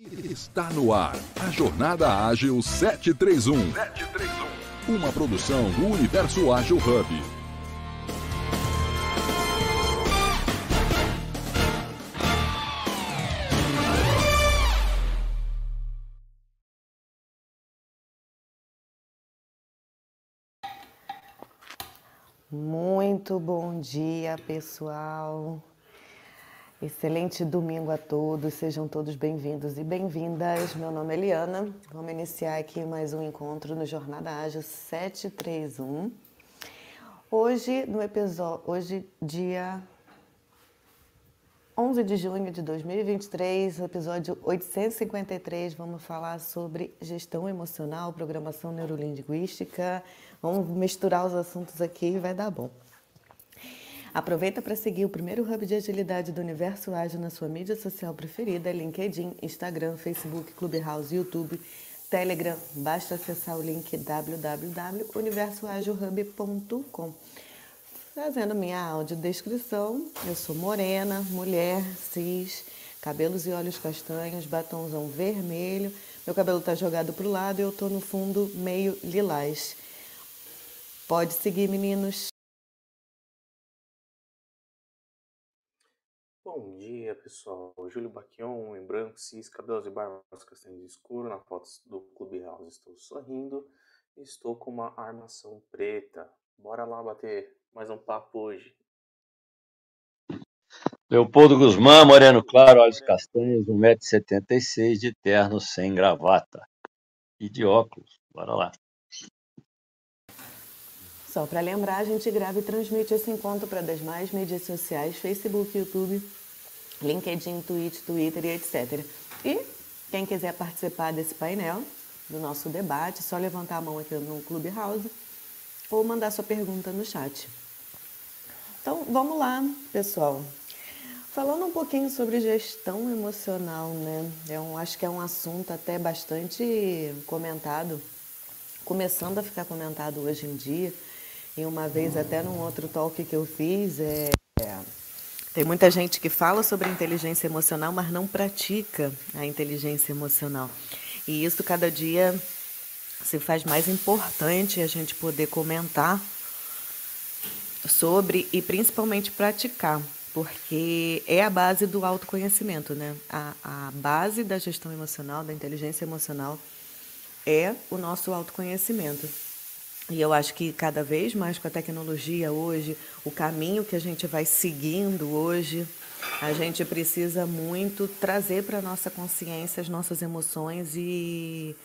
Está no ar a Jornada Ágil 731. 731. Uma produção do Universo Ágil Hub. Muito bom dia, pessoal. Excelente domingo a todos, sejam todos bem-vindos e bem-vindas. Meu nome é Eliana, vamos iniciar aqui mais um encontro no Jornada Ágil 731. Hoje, no episódio, hoje, dia 11 de junho de 2023, episódio 853, vamos falar sobre gestão emocional, programação neurolinguística. Vamos misturar os assuntos aqui e vai dar bom. Aproveita para seguir o primeiro hub de agilidade do universo ágil na sua mídia social preferida, LinkedIn, Instagram, Facebook, Clubhouse, YouTube, Telegram. Basta acessar o link www.universoagilhub.com. Fazendo minha audiodescrição, eu sou morena, mulher, cis, cabelos e olhos castanhos, batonzão vermelho, meu cabelo está jogado para o lado e eu estou no fundo meio lilás. Pode seguir, meninos. Bom dia, pessoal. Júlio Baquion, em branco, cis, cabelos e barbas castanhos escuro. Na foto do Clubhouse estou sorrindo e estou com uma armação preta. Bora lá bater mais um papo hoje. Leopoldo Guzmán, moreno claro, olhos castanhos, 1,76m, de terno, sem gravata. E de óculos. Bora lá. Só para lembrar, a gente grava e transmite esse encontro para das mais mídias sociais, Facebook, YouTube, LinkedIn, Twitch, Twitter e etc. E quem quiser participar desse painel, do nosso debate, só levantar a mão aqui no Clubhouse ou mandar sua pergunta no chat. Então, vamos lá, pessoal. Falando um pouquinho sobre gestão emocional, né? Eu acho que é um assunto até bastante comentado, começando a ficar comentado hoje em dia. E uma vez, até num outro talk que eu fiz, é, é tem muita gente que fala sobre inteligência emocional, mas não pratica a inteligência emocional. E isso cada dia se faz mais importante a gente poder comentar sobre e principalmente praticar, porque é a base do autoconhecimento, né? A, a base da gestão emocional, da inteligência emocional, é o nosso autoconhecimento. E eu acho que cada vez mais com a tecnologia hoje, o caminho que a gente vai seguindo hoje, a gente precisa muito trazer para a nossa consciência as nossas emoções e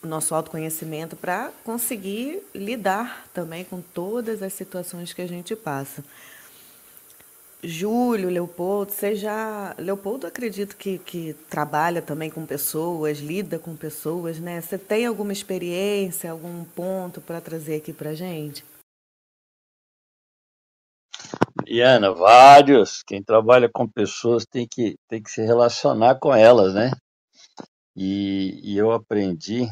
o nosso autoconhecimento para conseguir lidar também com todas as situações que a gente passa. Júlio, Leopoldo, você já. Leopoldo, acredito que, que trabalha também com pessoas, lida com pessoas, né? Você tem alguma experiência, algum ponto para trazer aqui para gente? Iana, vários. Quem trabalha com pessoas tem que, tem que se relacionar com elas, né? E, e eu aprendi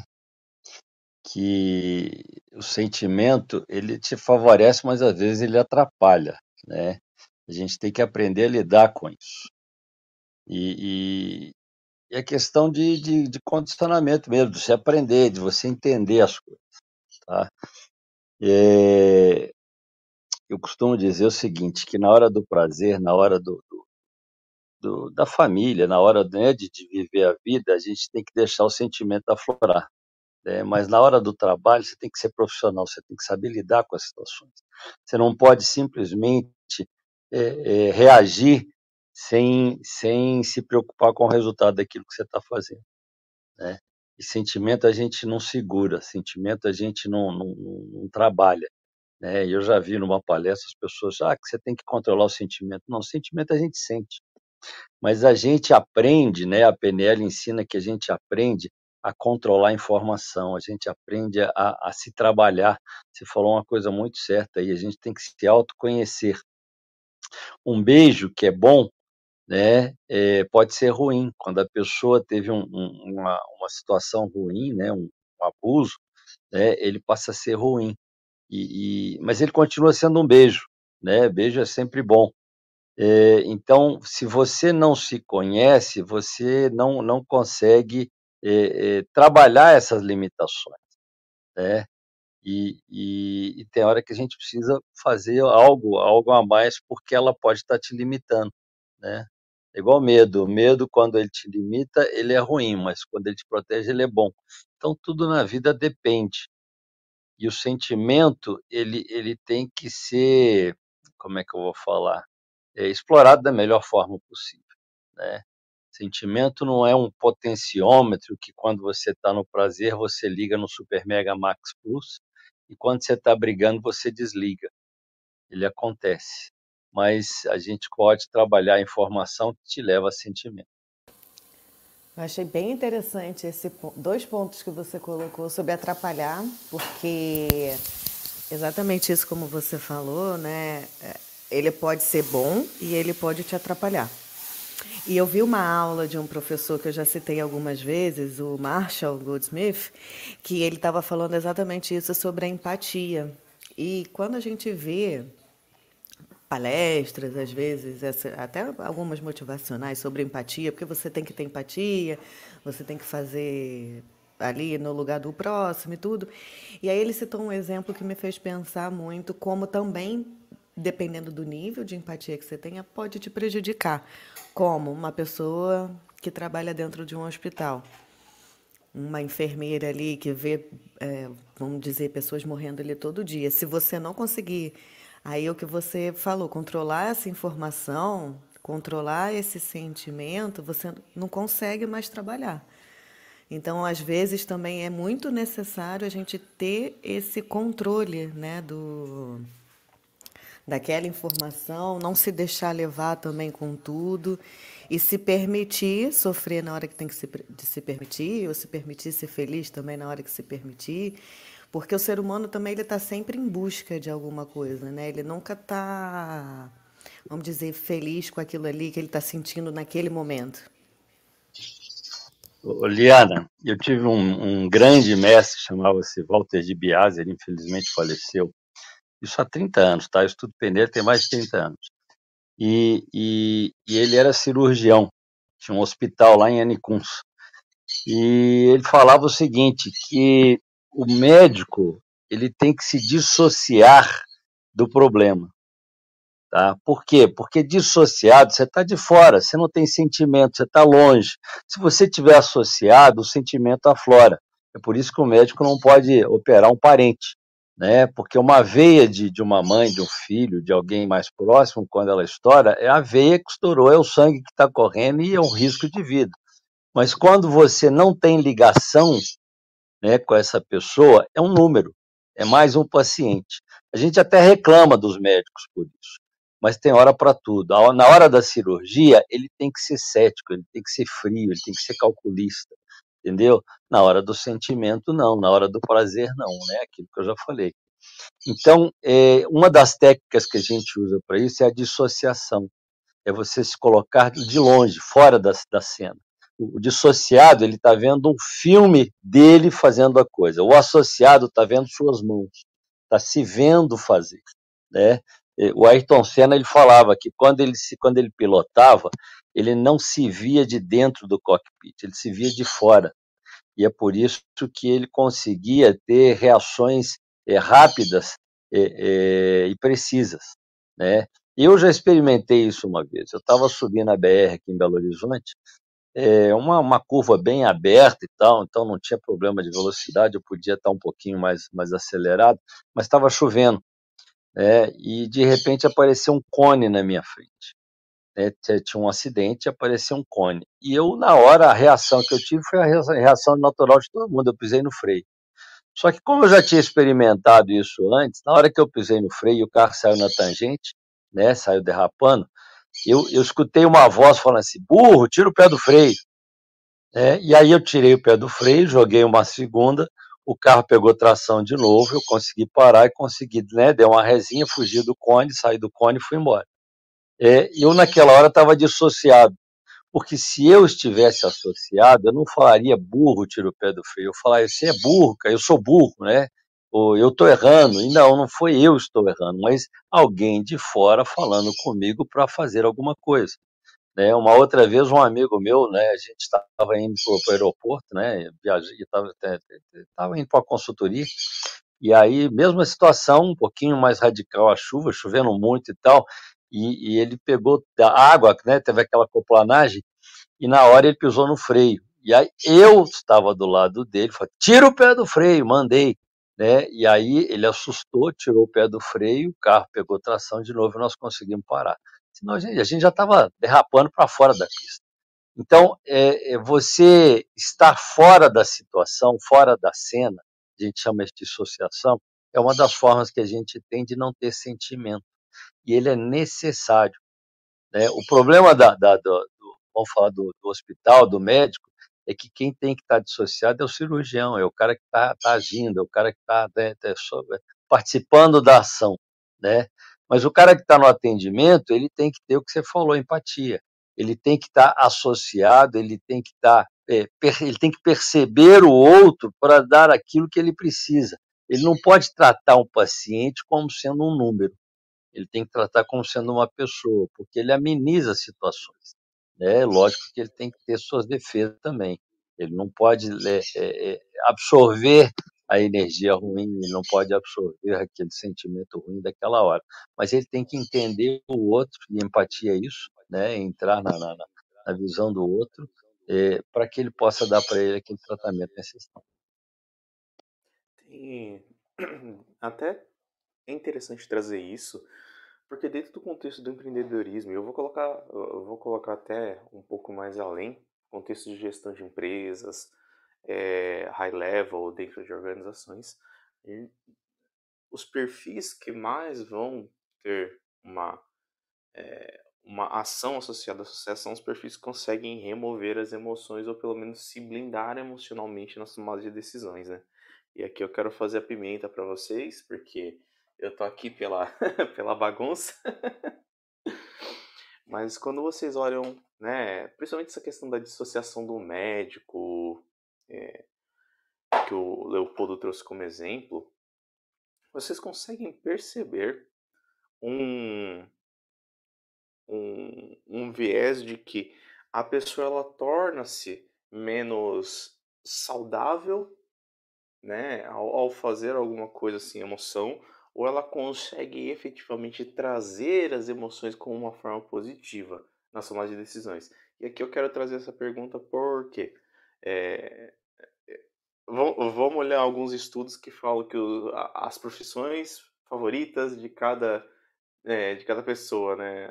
que o sentimento ele te favorece, mas às vezes ele atrapalha, né? A gente tem que aprender a lidar com isso. E, e, e é questão de, de, de, condicionamento mesmo, de você aprender, de você entender as coisas. Tá? É, eu costumo dizer o seguinte, que na hora do prazer, na hora do, do, do da família, na hora né, de, de viver a vida, a gente tem que deixar o sentimento aflorar. Né? Mas na hora do trabalho, você tem que ser profissional, você tem que saber lidar com as situações. Você não pode simplesmente é, é, reagir sem, sem se preocupar com o resultado daquilo que você está fazendo. Né? E sentimento a gente não segura, sentimento a gente não, não, não, trabalha. Né? Eu já vi numa palestra as pessoas, ah, que você tem que controlar o sentimento. Não, o sentimento a gente sente. Mas a gente aprende, né? a PNL ensina que a gente aprende a controlar a informação, a gente aprende a, a se trabalhar. Você falou uma coisa muito certa aí, a gente tem que se autoconhecer um beijo que é bom, né, é, pode ser ruim. Quando a pessoa teve um, um, uma, uma situação ruim, né, um, um abuso, né, ele passa a ser ruim. E, e, mas ele continua sendo um beijo, né? Beijo é sempre bom. É, então, se você não se conhece, você não, não consegue é, é, trabalhar essas limitações, né? E, e, e, tem hora que a gente precisa fazer algo, algo a mais, porque ela pode estar te limitando, né? É igual medo. Medo, quando ele te limita, ele é ruim, mas quando ele te protege, ele é bom. Então, tudo na vida depende. E o sentimento, ele, ele tem que ser, como é que eu vou falar? é, explorado da melhor forma possível. Né? Sentimento não é um potenciômetro que quando você está no prazer você liga no Super Mega Max Plus e quando você está brigando você desliga. Ele acontece, mas a gente pode trabalhar a informação que te leva a sentimento. Eu achei bem interessante esses dois pontos que você colocou sobre atrapalhar, porque exatamente isso como você falou, né? ele pode ser bom e ele pode te atrapalhar. E eu vi uma aula de um professor que eu já citei algumas vezes, o Marshall Goldsmith, que ele estava falando exatamente isso sobre a empatia. E quando a gente vê palestras, às vezes, até algumas motivacionais sobre empatia, porque você tem que ter empatia, você tem que fazer ali no lugar do próximo e tudo. E aí ele citou um exemplo que me fez pensar muito como também dependendo do nível de empatia que você tenha, pode te prejudicar. Como uma pessoa que trabalha dentro de um hospital, uma enfermeira ali que vê, é, vamos dizer, pessoas morrendo ali todo dia. Se você não conseguir, aí é o que você falou, controlar essa informação, controlar esse sentimento, você não consegue mais trabalhar. Então, às vezes, também é muito necessário a gente ter esse controle né, do, daquela informação, não se deixar levar também com tudo e se permitir sofrer na hora que tem que se, de se permitir, ou se permitir ser feliz também na hora que se permitir, porque o ser humano também ele está sempre em busca de alguma coisa, né? Ele nunca está, vamos dizer, feliz com aquilo ali que ele está sentindo naquele momento. Liana, eu tive um, um grande mestre, chamava-se Walter de Biase, ele infelizmente faleceu, isso há 30 anos, tá? Eu estudo pneu tem mais de 30 anos. E, e, e, ele era cirurgião, tinha um hospital lá em Anicuns. E ele falava o seguinte, que o médico ele tem que se dissociar do problema. Tá? Por quê? Porque dissociado, você está de fora, você não tem sentimento, você está longe. Se você tiver associado, o sentimento aflora. É por isso que o médico não pode operar um parente né? Porque uma veia de, de uma mãe, de um filho, de alguém mais próximo, quando ela estoura, é a veia que estourou, é o sangue que está correndo e é um risco de vida. Mas quando você não tem ligação né, com essa pessoa, é um número, é mais um paciente. A gente até reclama dos médicos por isso, mas tem hora para tudo. Na hora da cirurgia, ele tem que ser cético, ele tem que ser frio, ele tem que ser calculista entendeu? Na hora do sentimento, não, na hora do prazer, não, né? Aquilo que eu já falei. Então, é, uma das técnicas que a gente usa para isso é a dissociação. É você se colocar de longe, fora da, da cena. O dissociado, ele está vendo um filme dele fazendo a coisa. O associado está vendo suas mãos, está se vendo fazer, né? O Ayrton Senna ele falava que quando ele se quando ele pilotava, ele não se via de dentro do cockpit, ele se via de fora. E é por isso que ele conseguia ter reações é, rápidas é, é, e precisas. Né? Eu já experimentei isso uma vez. Eu estava subindo a BR aqui em Belo Horizonte, uma, uma curva bem aberta e tal, então não tinha problema de velocidade, eu podia estar um pouquinho mais, mais acelerado, mas estava chovendo. Né? E de repente apareceu um cone na minha frente né, tinha um acidente e apareceu um cone. E eu, na hora, a reação que eu tive foi a reação natural de todo mundo, eu pisei no freio. Só que como eu já tinha experimentado isso antes, na hora que eu pisei no freio e o carro saiu na tangente, né, saiu derrapando, eu, eu escutei uma voz falando assim, burro, tira o pé do freio. É, e aí eu tirei o pé do freio, joguei uma segunda, o carro pegou tração de novo, eu consegui parar e consegui, né, deu uma resinha, fugi do cone, saí do cone e fui embora. É, eu, naquela hora, estava dissociado. Porque se eu estivesse associado, eu não falaria burro, tira o pé do freio. Eu falaria, você é burro, cara, eu sou burro, né? ou eu estou errando. E não, não foi eu que estou errando, mas alguém de fora falando comigo para fazer alguma coisa. Né? Uma outra vez, um amigo meu, né, a gente estava indo para o aeroporto, né, estava indo para a consultoria, e aí, mesma situação, um pouquinho mais radical a chuva, chovendo muito e tal, e, e ele pegou a água, né, teve aquela coplanagem, e na hora ele pisou no freio. E aí eu estava do lado dele, falei, tira o pé do freio, mandei. Né? E aí ele assustou, tirou o pé do freio, o carro pegou tração de novo e nós conseguimos parar. Senão a gente, a gente já estava derrapando para fora da pista. Então, é, é, você estar fora da situação, fora da cena, a gente chama de dissociação, é uma das formas que a gente tem de não ter sentimento. E ele é necessário. Né? O problema da, da, do, do, vamos falar do, do, hospital, do médico, é que quem tem que estar dissociado é o cirurgião, é o cara que está tá agindo, é o cara que está né, tá participando da ação. Né? Mas o cara que está no atendimento, ele tem que ter o que você falou, empatia. Ele tem que estar tá associado, ele tem que estar, tá, é, ele tem que perceber o outro para dar aquilo que ele precisa. Ele não pode tratar um paciente como sendo um número. Ele tem que tratar como sendo uma pessoa, porque ele ameniza situações. Né? Lógico que ele tem que ter suas defesas também. Ele não pode é, é, absorver a energia ruim, ele não pode absorver aquele sentimento ruim daquela hora. Mas ele tem que entender o outro, e empatia é isso, né? entrar na, na, na visão do outro, é, para que ele possa dar para ele aquele tratamento necessário. Tem... Até é interessante trazer isso, porque dentro do contexto do empreendedorismo, eu vou colocar, eu vou colocar até um pouco mais além, contexto de gestão de empresas, é, high level dentro de organizações, os perfis que mais vão ter uma, é, uma ação associada ao sucesso são os perfis que conseguem remover as emoções ou pelo menos se blindar emocionalmente nas tomadas de decisões, né? E aqui eu quero fazer a pimenta para vocês, porque eu tô aqui pela, pela bagunça. Mas quando vocês olham, né, principalmente essa questão da dissociação do médico, é, que o Leopoldo trouxe como exemplo, vocês conseguem perceber um, um, um viés de que a pessoa ela torna-se menos saudável né, ao, ao, fazer alguma coisa sem emoção, ou ela consegue efetivamente trazer as emoções como uma forma positiva na tomada de decisões. E aqui eu quero trazer essa pergunta porque é, vamos olhar alguns estudos que falam que as profissões favoritas de cada, é, de cada pessoa, né?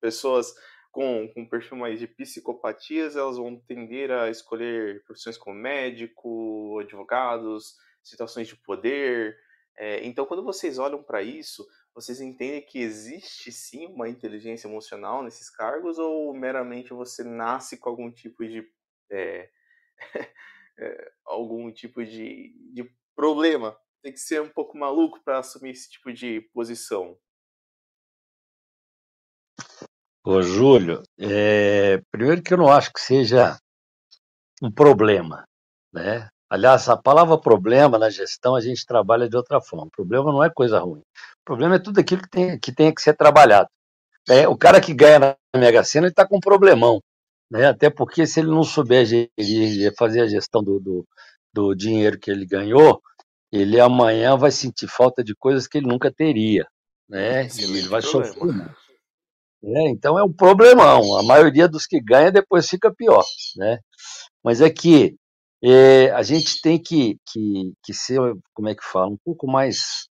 Pessoas com, com perfil mais de psicopatias, elas vão tender a escolher profissões como médico, advogados, situações de poder. É, então, quando vocês olham para isso, vocês entendem que existe sim uma inteligência emocional nesses cargos ou meramente você nasce com algum tipo de é, é, algum tipo de, de problema. Tem que ser um pouco maluco para assumir esse tipo de posição. Ô, Júlio, primeiro que eu não acho que seja um problema, né? Aliás, a palavra problema na gestão a gente trabalha de outra forma. O problema não é coisa ruim. O problema é tudo aquilo que tem que, tem que ser trabalhado. É, o cara que ganha na Mega Sena está com um problemão. Né? Até porque se ele não souber gerir, fazer a gestão do, do, do dinheiro que ele ganhou, ele amanhã vai sentir falta de coisas que ele nunca teria. Né? E ele vai problema. sofrer. É, então é um problemão. A maioria dos que ganha depois fica pior. Né? Mas é que é, a gente tem que, que, que ser, como é que fala, um pouco mais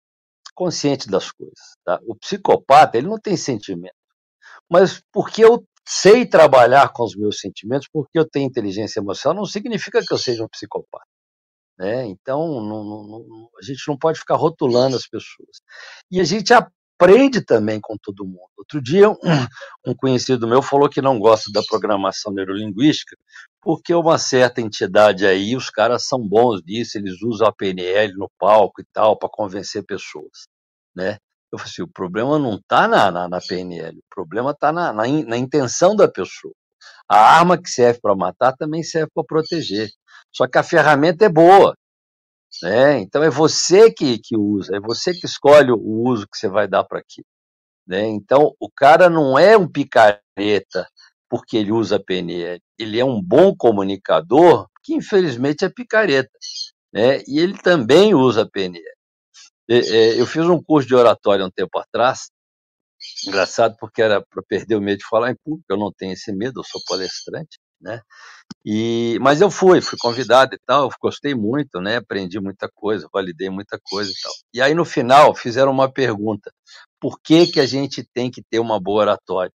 consciente das coisas. Tá? O psicopata ele não tem sentimento. Mas porque eu sei trabalhar com os meus sentimentos, porque eu tenho inteligência emocional, não significa que eu seja um psicopata. Né? Então, não, não, a gente não pode ficar rotulando as pessoas. E a gente aprende também com todo mundo. Outro dia, um, um conhecido meu falou que não gosta da programação neurolinguística, porque uma certa entidade aí, os caras são bons nisso, eles usam a PNL no palco e tal, para convencer pessoas. Né? Eu falei assim, o problema não está na, na, na, PNL, o problema está na, na, na, intenção da pessoa. A arma que serve para matar também serve para proteger. Só que a ferramenta é boa. Né? Então é você que, que usa, é você que escolhe o uso que você vai dar para aquilo. Né? Então o cara não é um picareta porque ele usa PNL, ele é um bom comunicador que infelizmente é picareta. Né? E ele também usa PNL. Eu fiz um curso de oratória um tempo atrás, engraçado porque era para perder o medo de falar em público, eu não tenho esse medo, eu sou palestrante, né? E, mas eu fui, fui convidado e tal, gostei muito, né? Aprendi muita coisa, validei muita coisa e tal. E aí no final fizeram uma pergunta: por que que a gente tem que ter uma boa oratória?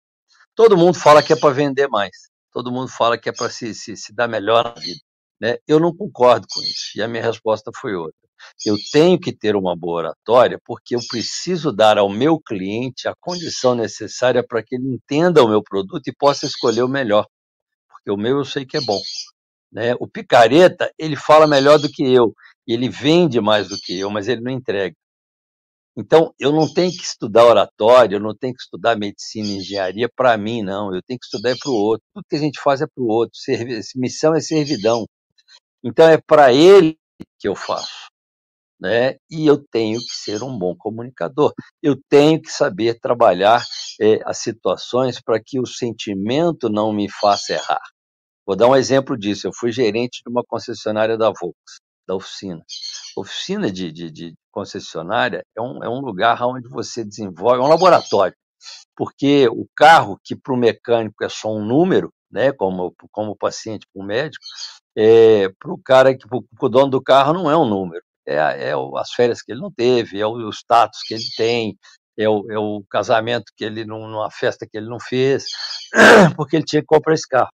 Todo mundo fala que é para vender mais, todo mundo fala que é para se, se, se dar melhor na vida, né? Eu não concordo com isso. E a minha resposta foi outra. Eu tenho que ter uma boa oratória porque eu preciso dar ao meu cliente a condição necessária para que ele entenda o meu produto e possa escolher o melhor porque o meu eu sei que é bom. Né? O picareta, ele fala melhor do que eu, ele vende mais do que eu, mas ele não entrega. Então, eu não tenho que estudar oratório, eu não tenho que estudar medicina e engenharia para mim, não. Eu tenho que estudar para o outro. Tudo que a gente faz é para o outro. Servi missão é servidão. Então, é para ele que eu faço. Né? E eu tenho que ser um bom comunicador. Eu tenho que saber trabalhar é, as situações para que o sentimento não me faça errar. Vou dar um exemplo disso. Eu fui gerente de uma concessionária da Volks, da oficina. Oficina de, de, de concessionária é um, é um lugar onde você desenvolve, é um laboratório, porque o carro, que para o mecânico é só um número, né, como, como paciente para o médico, é, para o cara, que para o dono do carro não é um número, é, é as férias que ele não teve, é o, o status que ele tem, é o, é o casamento que ele não, numa festa que ele não fez, porque ele tinha que comprar esse carro.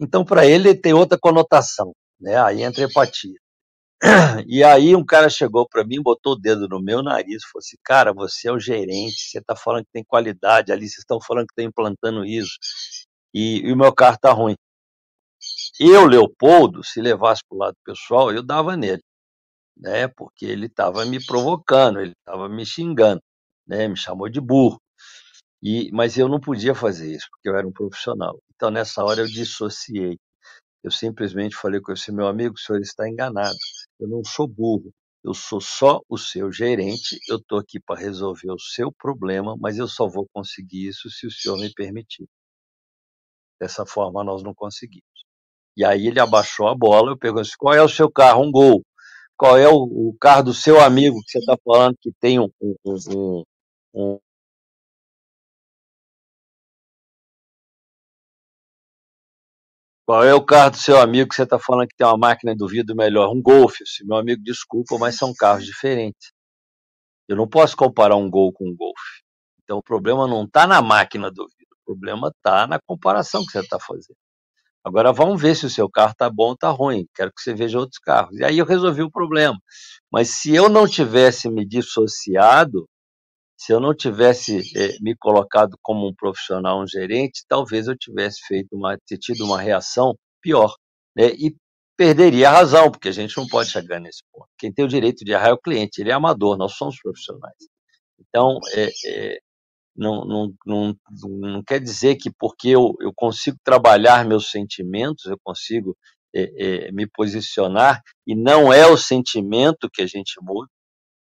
Então, para ele, tem outra conotação, né? Aí entra empatia. E aí um cara chegou para mim, botou o dedo no meu nariz e falou assim, cara, você é o gerente, você está falando que tem qualidade, ali vocês estão falando que está implantando isso, e, e o meu carro está ruim. Eu, Leopoldo, se levasse para o lado pessoal, eu dava nele, né? Porque ele estava me provocando, ele estava me xingando, né? Me chamou de burro. E, mas eu não podia fazer isso, porque eu era um profissional. Então, nessa hora, eu dissociei. Eu simplesmente falei com esse meu amigo: o senhor está enganado. Eu não sou burro. Eu sou só o seu gerente. Eu estou aqui para resolver o seu problema, mas eu só vou conseguir isso se o senhor me permitir. Dessa forma, nós não conseguimos. E aí ele abaixou a bola. Eu perguntei: qual é o seu carro? Um gol. Qual é o, o carro do seu amigo que você está falando que tem um, um, um, um Qual é o carro do seu amigo que você está falando que tem uma máquina do vidro melhor? Um Golf. Meu amigo, desculpa, mas são carros diferentes. Eu não posso comparar um Gol com um Golf. Então o problema não está na máquina do vidro, o problema está na comparação que você está fazendo. Agora vamos ver se o seu carro está bom ou está ruim. Quero que você veja outros carros. E aí eu resolvi o problema. Mas se eu não tivesse me dissociado, se eu não tivesse é, me colocado como um profissional, um gerente, talvez eu tivesse feito uma, tido uma reação pior, né? E perderia a razão, porque a gente não pode chegar nesse ponto. Quem tem o direito de errar é o cliente, ele é amador, nós somos profissionais. Então, é, é, não, não, não, não quer dizer que porque eu, eu consigo trabalhar meus sentimentos, eu consigo é, me posicionar, e não é o sentimento que a gente muda,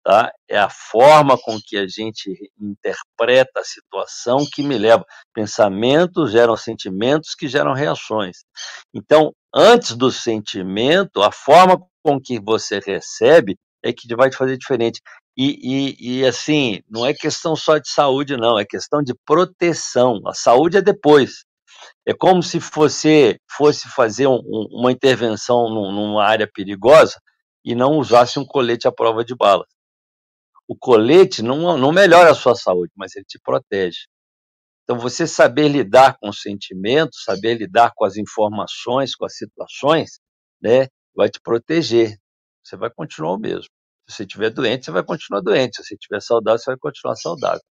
tá? É a forma com que a gente interpreta a situação que me leva. Pensamentos geram sentimentos que geram reações. Então, antes do sentimento, a forma com que você recebe é que vai te fazer diferente. E, e, e, assim, não é questão só de saúde, não, é questão de proteção. A saúde é depois. É como se você fosse fazer um, uma intervenção numa área perigosa e não usasse um colete à prova de balas o colete não, não melhora a sua saúde, mas ele te protege. Então, você saber lidar com os sentimentos, saber lidar com as informações, com as situações, né, vai te proteger. Você vai continuar o mesmo. Se você estiver doente, você vai continuar doente. Se você estiver saudável, você vai continuar saudável.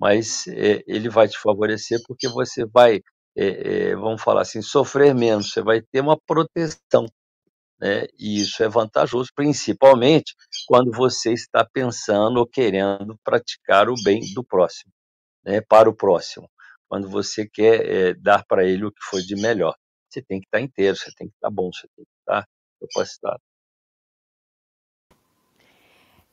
Mas é, ele vai te favorecer porque você vai, é, é, vamos falar assim, sofrer menos. Você vai ter uma proteção né? E isso é vantajoso, principalmente quando você está pensando ou querendo praticar o bem do próximo, né? para o próximo. Quando você quer é, dar para ele o que foi de melhor. Você tem que estar inteiro, você tem que estar bom, você tem que estar capacitado.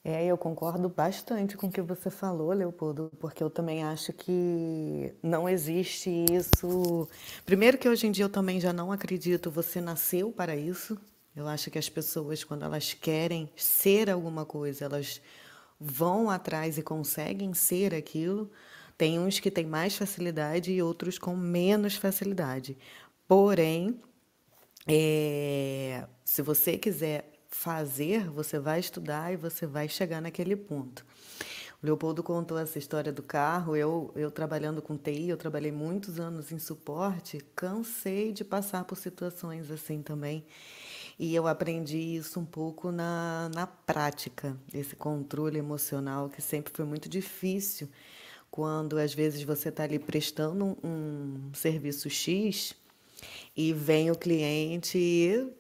É, eu concordo bastante com o que você falou, Leopoldo, porque eu também acho que não existe isso. Primeiro, que hoje em dia eu também já não acredito, você nasceu para isso. Eu acho que as pessoas, quando elas querem ser alguma coisa, elas vão atrás e conseguem ser aquilo. Tem uns que têm mais facilidade e outros com menos facilidade. Porém, é, se você quiser fazer, você vai estudar e você vai chegar naquele ponto. O Leopoldo contou essa história do carro. Eu, eu trabalhando com TI, eu trabalhei muitos anos em suporte, cansei de passar por situações assim também. E eu aprendi isso um pouco na, na prática, esse controle emocional que sempre foi muito difícil quando às vezes você está ali prestando um, um serviço X e vem o cliente e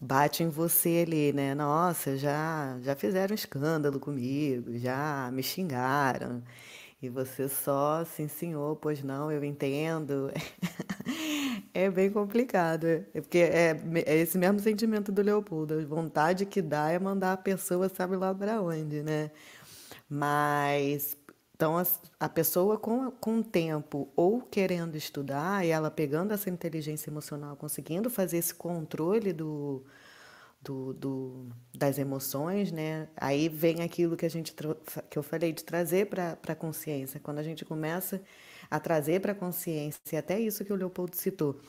bate em você ali, né? Nossa, já já fizeram escândalo comigo, já me xingaram. E você só, sim, senhor, pois não, eu entendo. é bem complicado, é porque é, é esse mesmo sentimento do Leopoldo, a vontade que dá é mandar a pessoa sabe lá para onde, né? Mas então, a, a pessoa com, com o tempo ou querendo estudar, e ela pegando essa inteligência emocional, conseguindo fazer esse controle do, do, do, das emoções, né? Aí vem aquilo que a gente que eu falei de trazer para a consciência. Quando a gente começa a trazer para a consciência, até isso que o Leopoldo citou,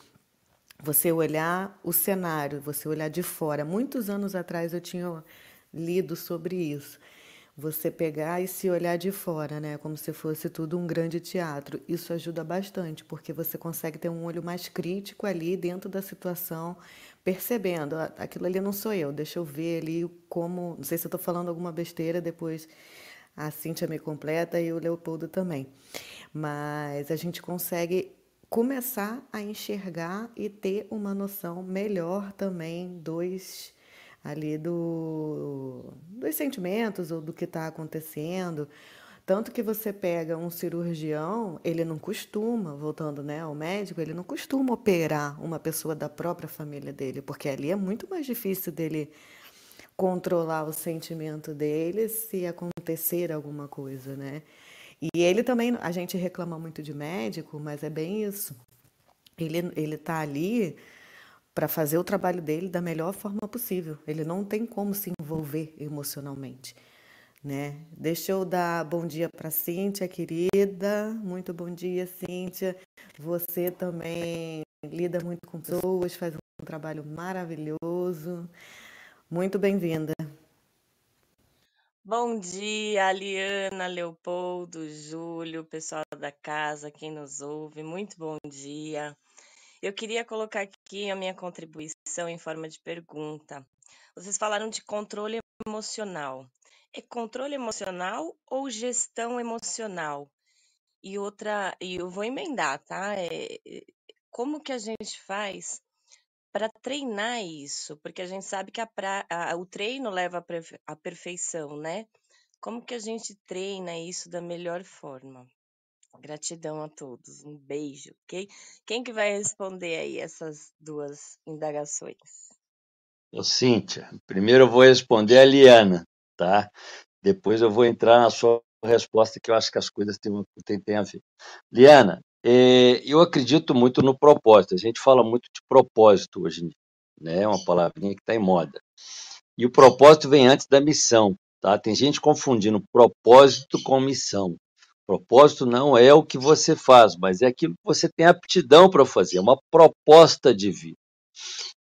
você olhar o cenário, você olhar de fora. Muitos anos atrás eu tinha lido sobre isso você pegar e se olhar de fora, né? Como se fosse tudo um grande teatro. Isso ajuda bastante, porque você consegue ter um olho mais crítico ali dentro da situação, percebendo, ah, aquilo ali não sou eu, deixa eu ver ali como. Não sei se eu estou falando alguma besteira, depois a Cíntia me completa e o Leopoldo também. Mas a gente consegue começar a enxergar e ter uma noção melhor também dos ali do, dos sentimentos ou do que está acontecendo. Tanto que você pega um cirurgião, ele não costuma, voltando né, ao médico, ele não costuma operar uma pessoa da própria família dele, porque ali é muito mais difícil dele controlar o sentimento dele se acontecer alguma coisa, né? E ele também, a gente reclama muito de médico, mas é bem isso. Ele, ele tá ali para fazer o trabalho dele da melhor forma possível. Ele não tem como se envolver emocionalmente. Né? Deixa eu dar bom dia para Cíntia, querida. Muito bom dia, Cíntia. Você também lida muito com pessoas, faz um trabalho maravilhoso. Muito bem-vinda. Bom dia, Aliana, Leopoldo, Júlio, pessoal da casa, quem nos ouve, muito bom dia. Eu queria colocar aqui a minha contribuição em forma de pergunta. Vocês falaram de controle emocional. É controle emocional ou gestão emocional? E outra, e eu vou emendar, tá? É, é como que a gente faz para treinar isso? Porque a gente sabe que a pra, a, o treino leva à perfeição, né? Como que a gente treina isso da melhor forma? Gratidão a todos. Um beijo, ok? Quem que vai responder aí essas duas indagações? Ô, Cíntia, primeiro eu vou responder a Liana, tá? Depois eu vou entrar na sua resposta, que eu acho que as coisas têm, têm, têm a ver. Liana, é, eu acredito muito no propósito. A gente fala muito de propósito hoje né? É uma palavrinha que está em moda. E o propósito vem antes da missão, tá? Tem gente confundindo propósito com missão. Propósito não é o que você faz, mas é aquilo que você tem aptidão para fazer, é uma proposta de vida,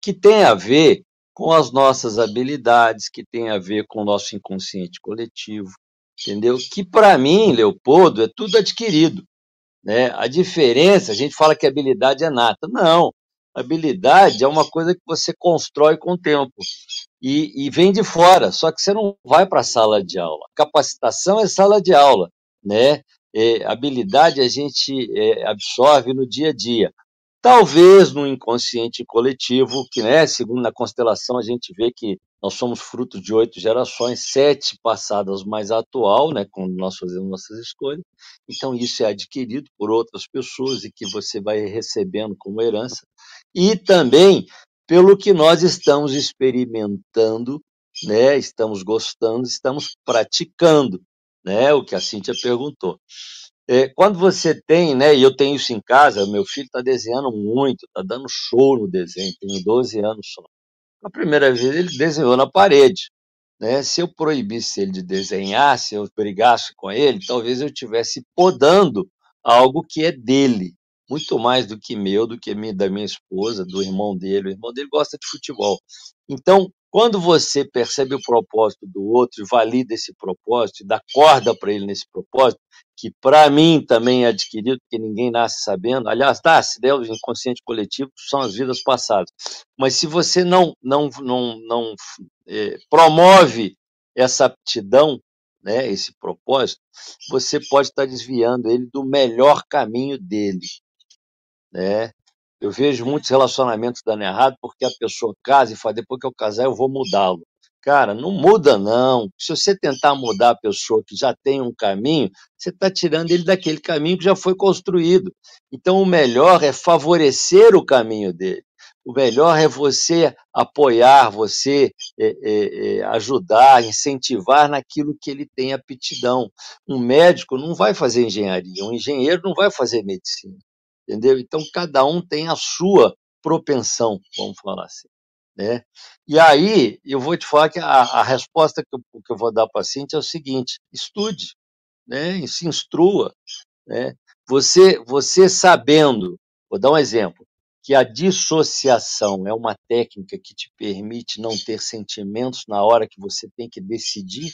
que tem a ver com as nossas habilidades, que tem a ver com o nosso inconsciente coletivo, entendeu? Que para mim, Leopoldo, é tudo adquirido. Né? A diferença, a gente fala que habilidade é nata. Não, habilidade é uma coisa que você constrói com o tempo e, e vem de fora, só que você não vai para a sala de aula. Capacitação é sala de aula né? É, habilidade a gente é, absorve no dia a dia. Talvez no inconsciente coletivo, que, né, segundo na constelação, a gente vê que nós somos fruto de oito gerações, sete passadas mais atual, né, quando nós fazemos nossas escolhas. Então, isso é adquirido por outras pessoas e que você vai recebendo como herança. E também pelo que nós estamos experimentando né? Estamos gostando, estamos praticando, né? O que a Cíntia perguntou. É, quando você tem, né, e eu tenho isso em casa, meu filho está desenhando muito, está dando show no desenho, tenho 12 anos só. A primeira vez ele desenhou na parede. Né? Se eu proibisse ele de desenhar, se eu brigasse com ele, talvez eu estivesse podando algo que é dele, muito mais do que meu, do que da minha esposa, do irmão dele. O irmão dele gosta de futebol. Então, quando você percebe o propósito do outro e valida esse propósito, dá corda para ele nesse propósito, que para mim também é adquirido, porque ninguém nasce sabendo. Aliás, nasce, né? O inconsciente coletivo são as vidas passadas. Mas se você não, não, não, não é, promove essa aptidão, né, esse propósito, você pode estar desviando ele do melhor caminho dele. Né? Eu vejo muitos relacionamentos dando errado porque a pessoa casa e fala, depois que eu casar eu vou mudá-lo. Cara, não muda não. Se você tentar mudar a pessoa que já tem um caminho, você está tirando ele daquele caminho que já foi construído. Então, o melhor é favorecer o caminho dele. O melhor é você apoiar, você é, é, é, ajudar, incentivar naquilo que ele tem aptidão. Um médico não vai fazer engenharia, um engenheiro não vai fazer medicina, entendeu? Então, cada um tem a sua propensão, vamos falar assim. Né? E aí, eu vou te falar que a, a resposta que eu, que eu, vou dar para a Cintia é o seguinte: estude, né? E se instrua. Né? Você, você sabendo, vou dar um exemplo, que a dissociação é uma técnica que te permite não ter sentimentos na hora que você tem que decidir,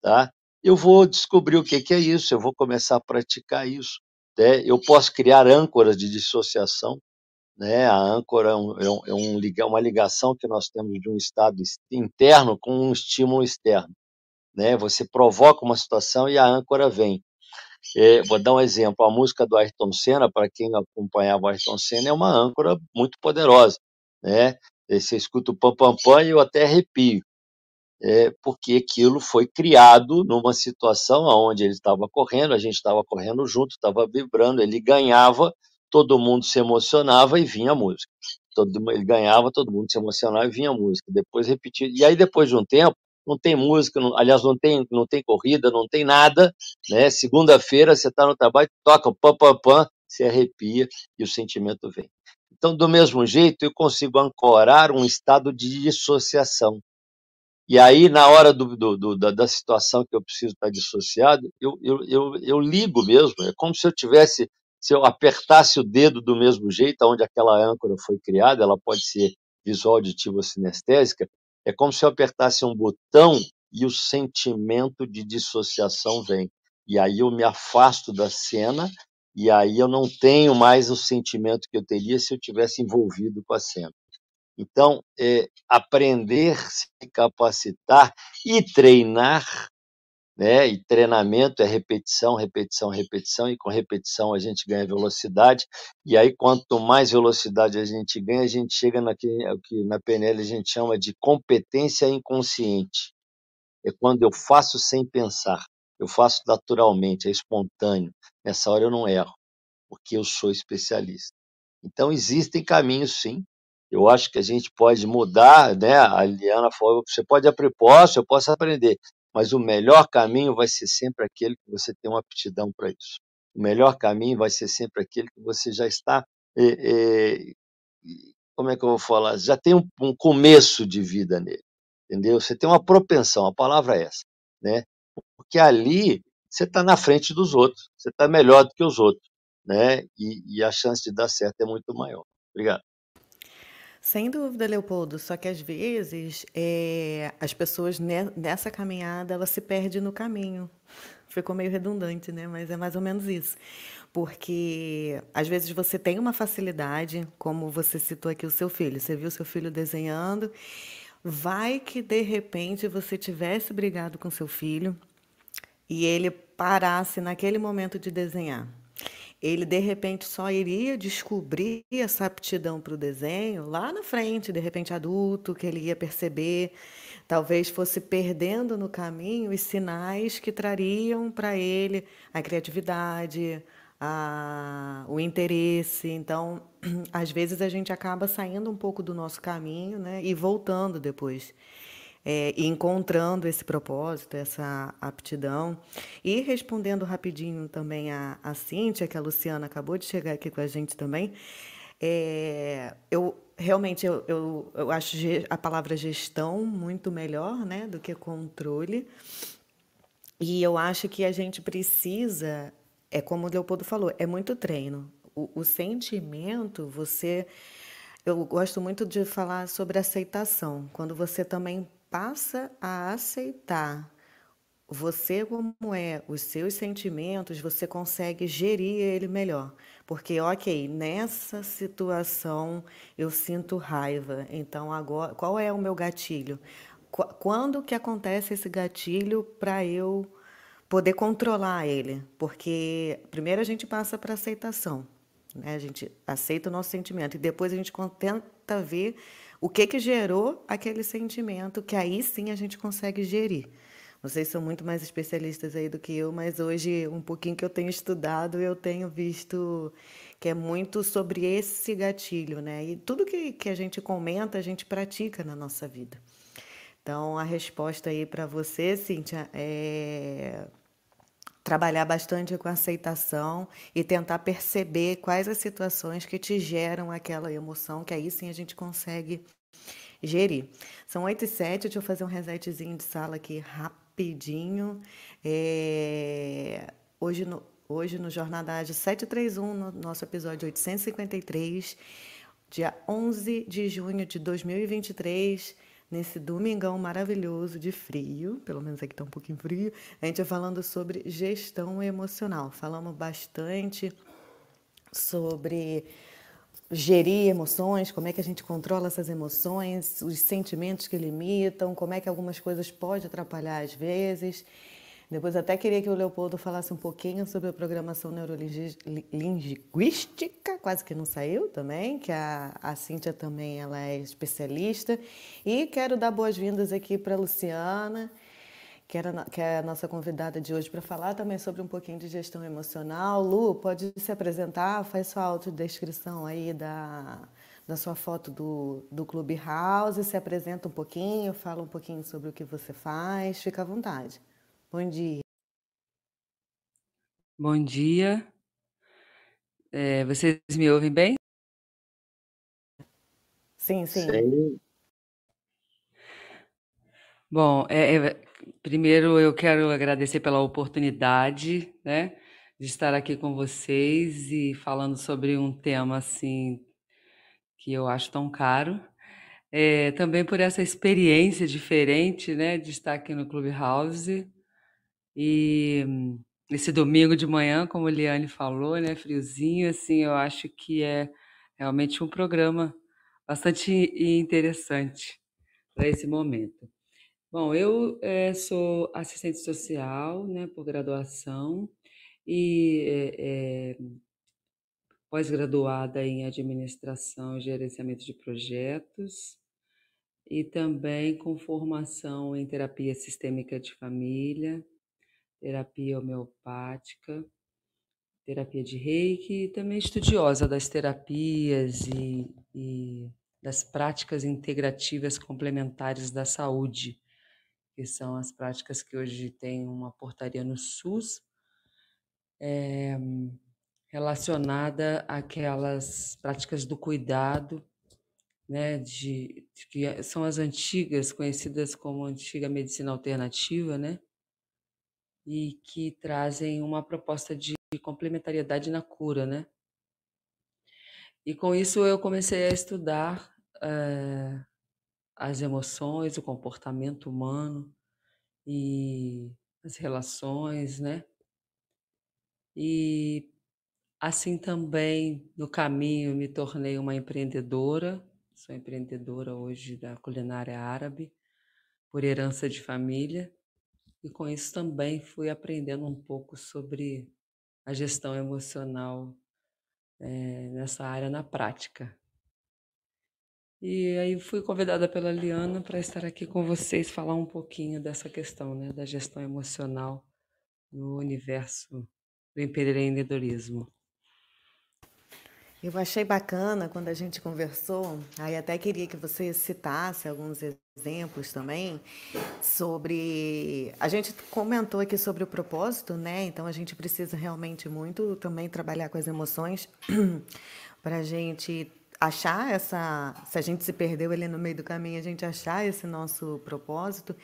tá? Eu vou descobrir o que, que é isso, eu vou começar a praticar isso. Né? Eu posso criar âncoras de dissociação, né? A âncora é, um, é, um, é uma ligação que nós temos de um estado interno com um estímulo externo. Né? Você provoca uma situação e a âncora vem. É, vou dar um exemplo: a música do Ayrton Senna, para quem acompanhava o Ayrton Senna, é uma âncora muito poderosa. Né? Você escuta o pam pam pam e eu até arrepio. É, porque aquilo foi criado numa situação onde ele estava correndo, a gente estava correndo junto, estava vibrando, ele ganhava todo mundo se emocionava e vinha a música. Todo, ele ganhava, todo mundo se emocionava e vinha a música. Depois repetia. E aí, depois de um tempo, não tem música, não, aliás, não tem, não tem corrida, não tem nada. Né? Segunda-feira, você está no trabalho, toca o pam, pam, pam, se arrepia e o sentimento vem. Então, do mesmo jeito, eu consigo ancorar um estado de dissociação. E aí, na hora do, do, do, da, da, situação que eu preciso estar dissociado, eu, eu, eu, eu ligo mesmo. É como se eu tivesse se eu apertasse o dedo do mesmo jeito, onde aquela âncora foi criada, ela pode ser visual, auditiva ou sinestésica, é como se eu apertasse um botão e o sentimento de dissociação vem. E aí eu me afasto da cena e aí eu não tenho mais o sentimento que eu teria se eu tivesse envolvido com a cena. Então, é, aprender, se capacitar e treinar né? E treinamento é repetição, repetição, repetição, e com repetição a gente ganha velocidade. E aí, quanto mais velocidade a gente ganha, a gente chega naquele, o que na PNL a gente chama de competência inconsciente. É quando eu faço sem pensar, eu faço naturalmente, é espontâneo. Nessa hora eu não erro, porque eu sou especialista. Então, existem caminhos, sim. Eu acho que a gente pode mudar, né? A Liana falou, você pode abrir posso, eu posso aprender mas o melhor caminho vai ser sempre aquele que você tem uma aptidão para isso. O melhor caminho vai ser sempre aquele que você já está, é, é, como é que eu vou falar? Já tem um, um, começo de vida nele, entendeu? Você tem uma propensão, a palavra é essa, né? Porque ali você está na frente dos outros, você está melhor do que os outros, né? E, e a chance de dar certo é muito maior. Obrigado. Sem dúvida, Leopoldo. Só que às vezes é, as pessoas nessa caminhada elas se perdem no caminho. Ficou meio redundante, né? Mas é mais ou menos isso. Porque às vezes você tem uma facilidade, como você citou aqui o seu filho. Você viu seu filho desenhando. Vai que de repente você tivesse brigado com seu filho e ele parasse naquele momento de desenhar ele de repente só iria descobrir essa aptidão para o desenho lá na frente, de repente adulto, que ele ia perceber, talvez fosse perdendo no caminho os sinais que trariam para ele a criatividade, a, o interesse. Então, às vezes a gente acaba saindo um pouco do nosso caminho né, e voltando depois. É, encontrando esse propósito, essa aptidão. E respondendo rapidinho também a, a Cíntia, que a Luciana acabou de chegar aqui com a gente também, é, eu realmente eu, eu, eu acho a palavra gestão muito melhor né, do que controle. E eu acho que a gente precisa, é como o Leopoldo falou, é muito treino. O, o sentimento, você. Eu gosto muito de falar sobre aceitação. Quando você também passa a aceitar você como é, os seus sentimentos, você consegue gerir ele melhor. Porque, ok, nessa situação eu sinto raiva. Então, agora, qual é o meu gatilho? Quando que acontece esse gatilho para eu poder controlar ele? Porque primeiro a gente passa para aceitação. Né? A gente aceita o nosso sentimento e depois a gente tenta ver o que, que gerou aquele sentimento, que aí sim a gente consegue gerir. Vocês são muito mais especialistas aí do que eu, mas hoje, um pouquinho que eu tenho estudado, eu tenho visto que é muito sobre esse gatilho, né? E tudo que, que a gente comenta, a gente pratica na nossa vida. Então, a resposta aí para você, Cíntia, é trabalhar bastante com aceitação e tentar perceber quais as situações que te geram aquela emoção, que aí sim a gente consegue gerir. São 8 e 7, deixa eu fazer um resetzinho de sala aqui rapidinho. É... Hoje, no, hoje no Jornada Ágil 731, no nosso episódio 853, dia 11 de junho de 2023, nesse domingão maravilhoso de frio, pelo menos aqui está um pouquinho frio, a gente vai falando sobre gestão emocional. Falamos bastante sobre gerir emoções, como é que a gente controla essas emoções, os sentimentos que limitam, como é que algumas coisas podem atrapalhar às vezes. Depois até queria que o Leopoldo falasse um pouquinho sobre a programação neurolinguística, quase que não saiu também, que a, a Cíntia também ela é especialista. E quero dar boas-vindas aqui para a Luciana, que, era, que é a nossa convidada de hoje para falar também sobre um pouquinho de gestão emocional. Lu, pode se apresentar, faz sua autodescrição aí da, da sua foto do, do Clubhouse, se apresenta um pouquinho, fala um pouquinho sobre o que você faz, fica à vontade. Bom dia. Bom dia. É, vocês me ouvem bem? Sim, sim. sim. Bom, é, é, Primeiro, eu quero agradecer pela oportunidade, né, de estar aqui com vocês e falando sobre um tema assim que eu acho tão caro. É, também por essa experiência diferente, né, de estar aqui no Clubhouse e esse domingo de manhã, como a Liane falou, né, friozinho, assim, eu acho que é realmente um programa bastante interessante para esse momento. Bom, eu é, sou assistente social, né, por graduação e é, é, pós-graduada em administração e gerenciamento de projetos e também com formação em terapia sistêmica de família, terapia homeopática, terapia de reiki e também estudiosa das terapias e, e das práticas integrativas complementares da saúde que são as práticas que hoje tem uma portaria no SUS, é, relacionada àquelas práticas do cuidado, né, de, de, que são as antigas, conhecidas como antiga medicina alternativa, né, e que trazem uma proposta de complementariedade na cura, né. E com isso eu comecei a estudar é, as emoções, o comportamento humano e as relações, né? E assim também no caminho me tornei uma empreendedora, sou empreendedora hoje da culinária árabe, por herança de família, e com isso também fui aprendendo um pouco sobre a gestão emocional é, nessa área na prática. E aí fui convidada pela Liana para estar aqui com vocês, falar um pouquinho dessa questão, né, da gestão emocional no universo do empreendedorismo. Eu achei bacana quando a gente conversou, aí até queria que você citasse alguns exemplos também sobre. A gente comentou aqui sobre o propósito, né? Então a gente precisa realmente muito também trabalhar com as emoções para a gente achar essa. Se a gente se perdeu ali no meio do caminho, a gente achar esse nosso propósito.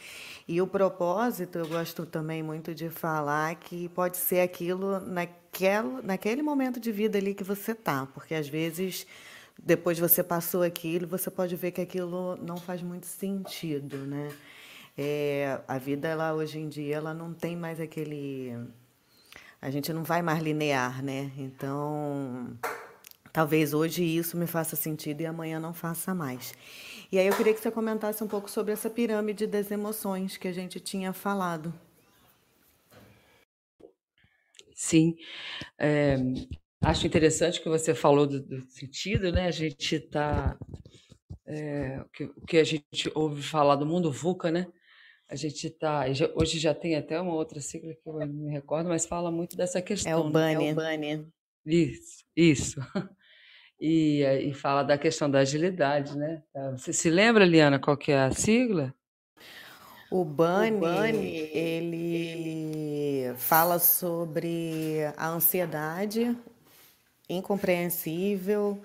E o propósito, eu gosto também muito de falar que pode ser aquilo naquele, naquele momento de vida ali que você tá, porque às vezes. Depois você passou aquilo, você pode ver que aquilo não faz muito sentido, né? É, a vida, ela hoje em dia, ela não tem mais aquele. A gente não vai mais linear, né? Então, Talvez hoje isso me faça sentido e amanhã não faça mais. E aí eu queria que você comentasse um pouco sobre essa pirâmide das emoções que a gente tinha falado. Sim, é, acho interessante que você falou do, do sentido, né? A gente está. É, o, que, que a gente ouve falar do mundo VUCA, né? A gente está. Hoje já tem até uma outra sigla que eu não me recordo, mas fala muito dessa questão. É o BANI. Né? É o BANI. Isso, isso. e, e fala da questão da agilidade, né? Tá, você se lembra, Liana, qual que é a sigla? O Bunny, o Bunny ele fala sobre a ansiedade, incompreensível,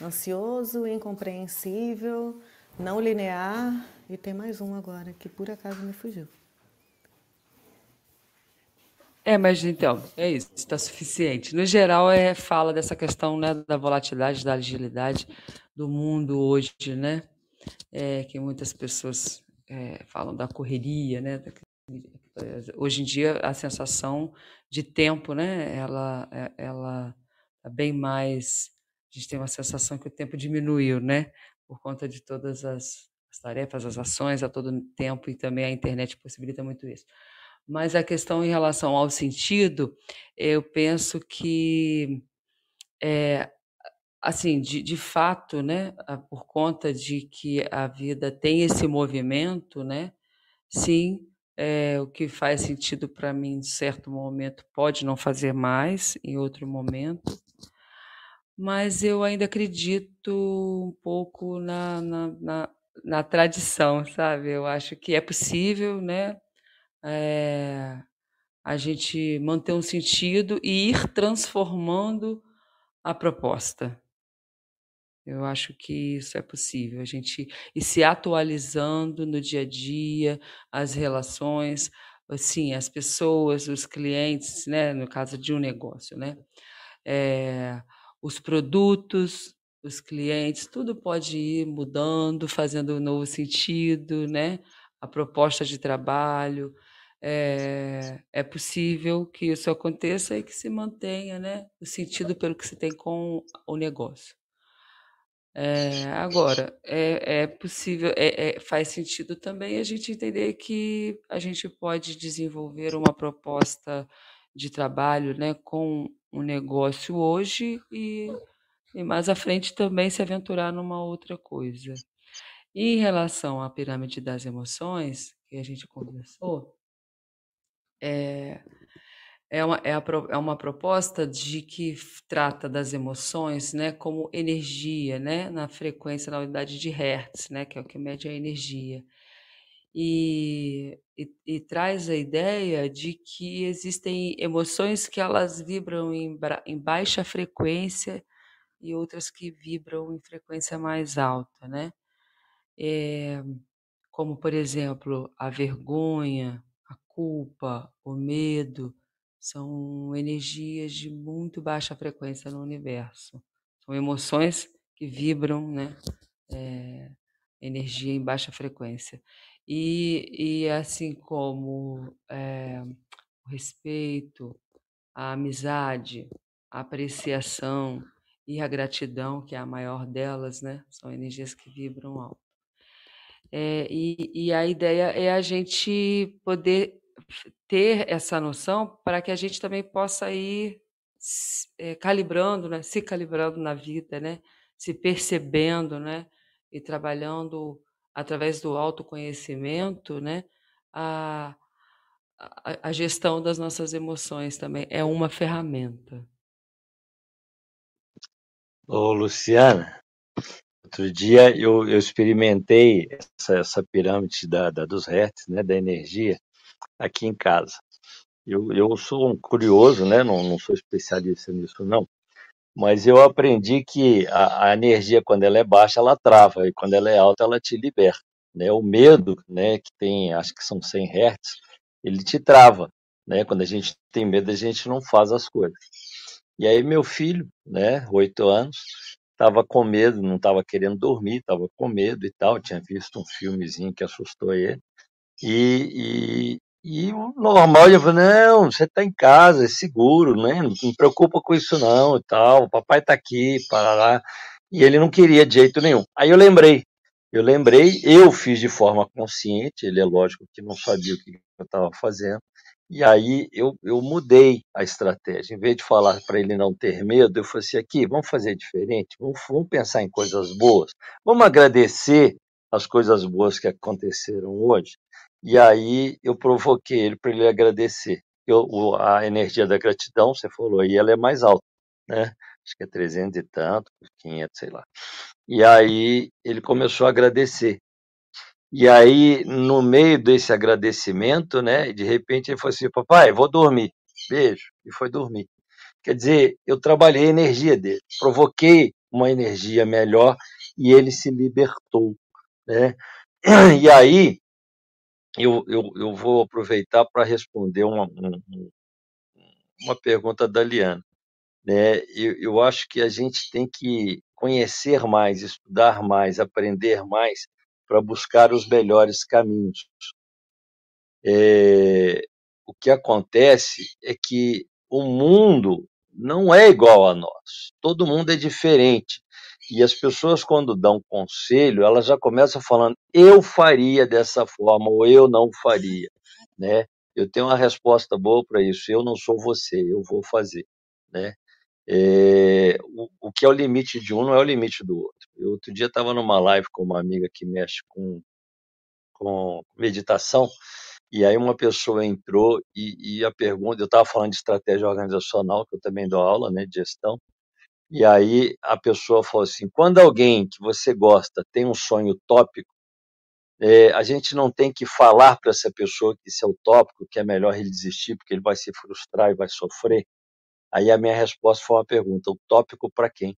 ansioso, incompreensível, não linear, e tem mais um agora que por acaso me fugiu. É, mas então, é isso, está suficiente. No geral, é fala dessa questão né, da volatilidade, da agilidade do mundo hoje, né? É, que muitas pessoas é, falam da correria, né? Hoje em dia, a sensação de tempo, né? Ela, é, ela é bem mais. A gente tem uma sensação que o tempo diminuiu, né? Por conta de todas as, as tarefas, as ações a todo tempo e também a internet possibilita muito isso. Mas a questão em relação ao sentido, eu penso que, é, assim, de, de fato, né, por conta de que a vida tem esse movimento, né, sim, é, o que faz sentido para mim em certo momento pode não fazer mais em outro momento, mas eu ainda acredito um pouco na, na, na, na tradição, sabe? Eu acho que é possível, né? É, a gente manter um sentido e ir transformando a proposta. Eu acho que isso é possível, a gente ir se atualizando no dia a dia, as relações, assim, as pessoas, os clientes, né, no caso de um negócio, né, é, os produtos, os clientes, tudo pode ir mudando, fazendo um novo sentido, né, a proposta de trabalho, é, é possível que isso aconteça e que se mantenha né, o sentido pelo que se tem com o negócio. É, agora, é, é possível, é, é, faz sentido também a gente entender que a gente pode desenvolver uma proposta de trabalho né, com um negócio hoje e, e mais à frente também se aventurar numa outra coisa. E em relação à pirâmide das emoções, que a gente conversou, é, é, uma, é, a, é uma proposta de que trata das emoções né, como energia, né, na frequência, na unidade de Hertz, né, que é o que mede a energia. E, e, e, traz a ideia de que existem emoções que elas vibram em, em baixa frequência e outras que vibram em frequência mais alta, né? É, como, por exemplo, a vergonha, culpa, o medo, são energias de muito baixa frequência no universo. São emoções que vibram, né? É, energia em baixa frequência. E, e assim como é, o respeito, a amizade, a apreciação e a gratidão, que é a maior delas, né? São energias que vibram alto. É, e, e a ideia é a gente poder ter essa noção para que a gente também possa ir é, calibrando, né? se calibrando na vida, né? se percebendo né? e trabalhando através do autoconhecimento né? a, a, a gestão das nossas emoções também é uma ferramenta. Ô, Luciana, outro dia eu, eu experimentei essa, essa pirâmide da, da, dos hertz, né, da energia, aqui em casa. Eu, eu sou um curioso, né, não, não sou especialista nisso, não, mas eu aprendi que a, a, energia, quando ela é baixa, ela trava, e quando ela é alta, ela te liberta. Né? O medo, né, que tem, acho que são 100 hertz, ele te trava. Né? Quando a gente tem medo, a gente não faz as coisas. E aí meu filho, né, oito anos, estava com medo, não estava querendo dormir, estava com medo e tal, tinha visto um filmezinho que assustou ele. E, e, o normal, ele falou, não, você está em casa, é seguro, né? não me preocupa com isso não e tal, o papai está aqui, para lá. E ele não queria de jeito nenhum. Aí eu lembrei, eu lembrei, eu fiz de forma consciente, ele é lógico que não sabia o que eu estava fazendo, e aí eu, eu mudei a estratégia. Em vez de falar para ele não ter medo, eu falei assim: aqui, vamos fazer diferente, vamos, vamos pensar em coisas boas, vamos agradecer as coisas boas que aconteceram hoje. E aí eu provoquei ele para ele agradecer. Eu, a energia da gratidão, você falou aí, ela é mais alta, né? Acho que é 300 e tanto, 500, sei lá. E aí ele começou a agradecer. E aí, no meio desse agradecimento, né, de repente ele falou assim: Papai, vou dormir. Beijo. E foi dormir. Quer dizer, eu trabalhei a energia dele, provoquei uma energia melhor e ele se libertou. Né? E aí, eu, eu, eu vou aproveitar para responder uma, uma pergunta da Liana. Né? Eu, eu acho que a gente tem que conhecer mais, estudar mais, aprender mais para buscar os melhores caminhos. É, o que acontece é que o mundo não é igual a nós. Todo mundo é diferente. E as pessoas, quando dão conselho, elas já começam falando: eu faria dessa forma ou eu não faria. Né? Eu tenho uma resposta boa para isso. Eu não sou você, eu vou fazer. Né? É, o, o, que é o limite de um não é o limite do outro. Eu outro dia estava numa live com uma amiga que mexe com, com meditação, e aí uma pessoa entrou e, e a pergunta, eu estava falando de estratégia organizacional, que eu também dou aula né, de gestão, e aí a pessoa falou assim: quando alguém que você gosta tem um sonho tópico, é, a gente não tem que falar para essa pessoa que isso é utópico, que é melhor ele desistir, porque ele vai se frustrar e vai sofrer. Aí a minha resposta foi uma pergunta: utópico para quem?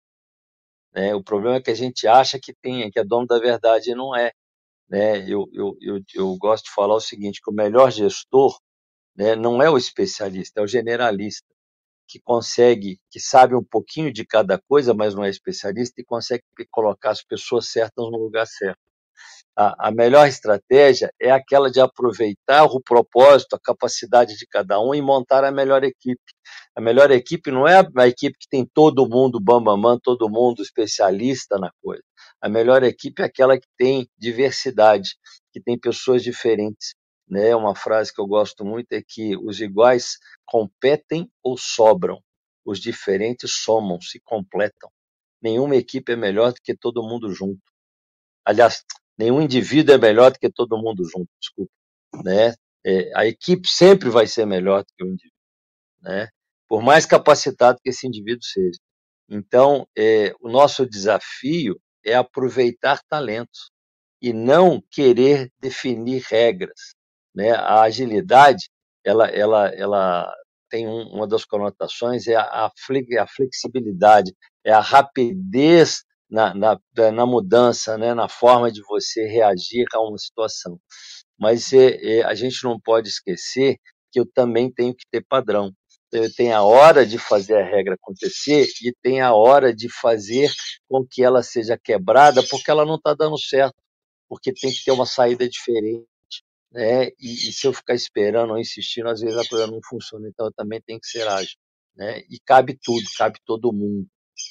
Né? O problema é que a gente acha que tem, que é dono da verdade e não é. Né? Eu, eu, eu, eu gosto de falar o seguinte: que o melhor gestor né, não é o especialista, é o generalista, que consegue, que sabe um pouquinho de cada coisa, mas não é especialista e consegue colocar as pessoas certas no lugar certo a, a melhor estratégia é aquela de aproveitar o propósito, a capacidade de cada um e montar a melhor equipe. A melhor equipe não é a equipe que tem todo mundo bambamã, todo mundo especialista na coisa. A melhor equipe é aquela que tem diversidade, que tem pessoas diferentes. Né? Uma frase que eu gosto muito é que os iguais competem ou sobram, os diferentes somam-se, completam. Nenhuma equipe é melhor do que todo mundo junto. Aliás, nenhum indivíduo é melhor do que todo mundo junto, desculpa. Né? É, a equipe sempre vai ser melhor do que o indivíduo, né? por mais capacitado que esse indivíduo seja. Então, é, o nosso desafio é aproveitar talentos e não querer definir regras. Né? A agilidade, ela, ela, ela tem um, uma das conotações é a, a, flexibilidade, é a rapidez na, na, na mudança, né, na forma de você reagir a uma situação. Mas é, é, a gente não pode esquecer que eu também tenho que ter padrão. Eu tenho a hora de fazer a regra acontecer e tem a hora de fazer com que ela seja quebrada, porque ela não está dando certo, porque tem que ter uma saída diferente. Né? E, e, se eu ficar esperando ou insistindo, às vezes a coisa não funciona. Então eu também tenho que ser ágil. Né? E cabe tudo, cabe todo mundo.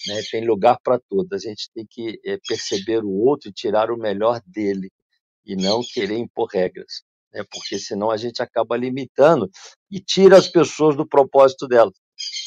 Né? Tem lugar para todos. A gente tem que é, perceber o outro e tirar o melhor dele e não querer impor regras, né? porque senão a gente acaba limitando e tira as pessoas do propósito delas.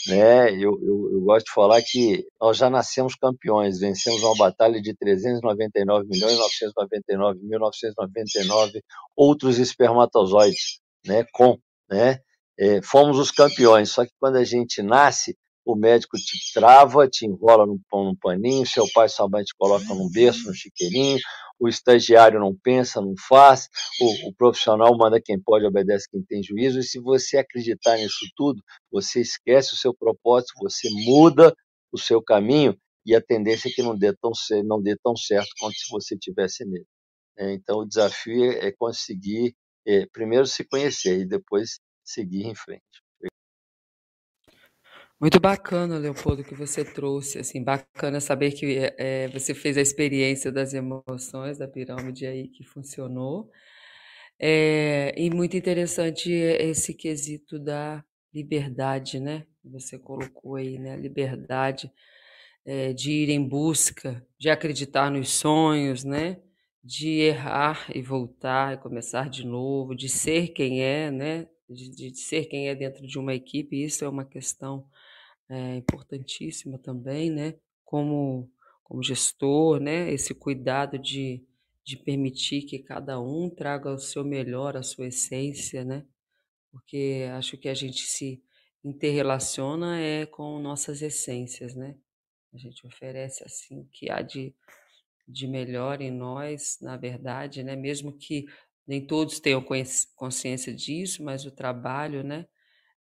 Né? Eu, eu, eu, gosto de falar que nós já nascemos campeões, vencemos uma batalha de 399 milhões 999 mil 999 outros espermatozoides, né? Com, né? É, fomos os campeões. Só que quando a gente nasce, o médico te trava, te enrola num, num paninho, seu pai sua mãe te colocam num berço, num chiqueirinho, o estagiário não pensa, não faz, o, o, profissional manda quem pode, obedece quem tem juízo, e se você acreditar nisso tudo, você esquece o seu propósito, você muda o seu caminho, e a tendência é que não dê tão, não dê tão certo quanto se você tivesse nele. É, então, o desafio é conseguir, é, primeiro, se conhecer e depois seguir em frente. Muito bacana, Leopoldo, que você trouxe. Assim, bacana saber que é, você fez a experiência das emoções da pirâmide aí que funcionou. É, e muito interessante esse quesito da liberdade, né? Você colocou aí, né? Liberdade é, de ir em busca, de acreditar nos sonhos, né? De errar e voltar e começar de novo, de ser quem é, né? De, de ser quem é dentro de uma equipe. Isso é uma questão é importantíssima também, né? Como, como gestor, né? Esse cuidado de, de permitir que cada um traga o seu melhor, a sua essência, né? Porque acho que a gente se interrelaciona é com nossas essências, né? A gente oferece assim que há de, de melhor em nós, na verdade, né? Mesmo que nem todos tenham consciência disso, mas o trabalho, né?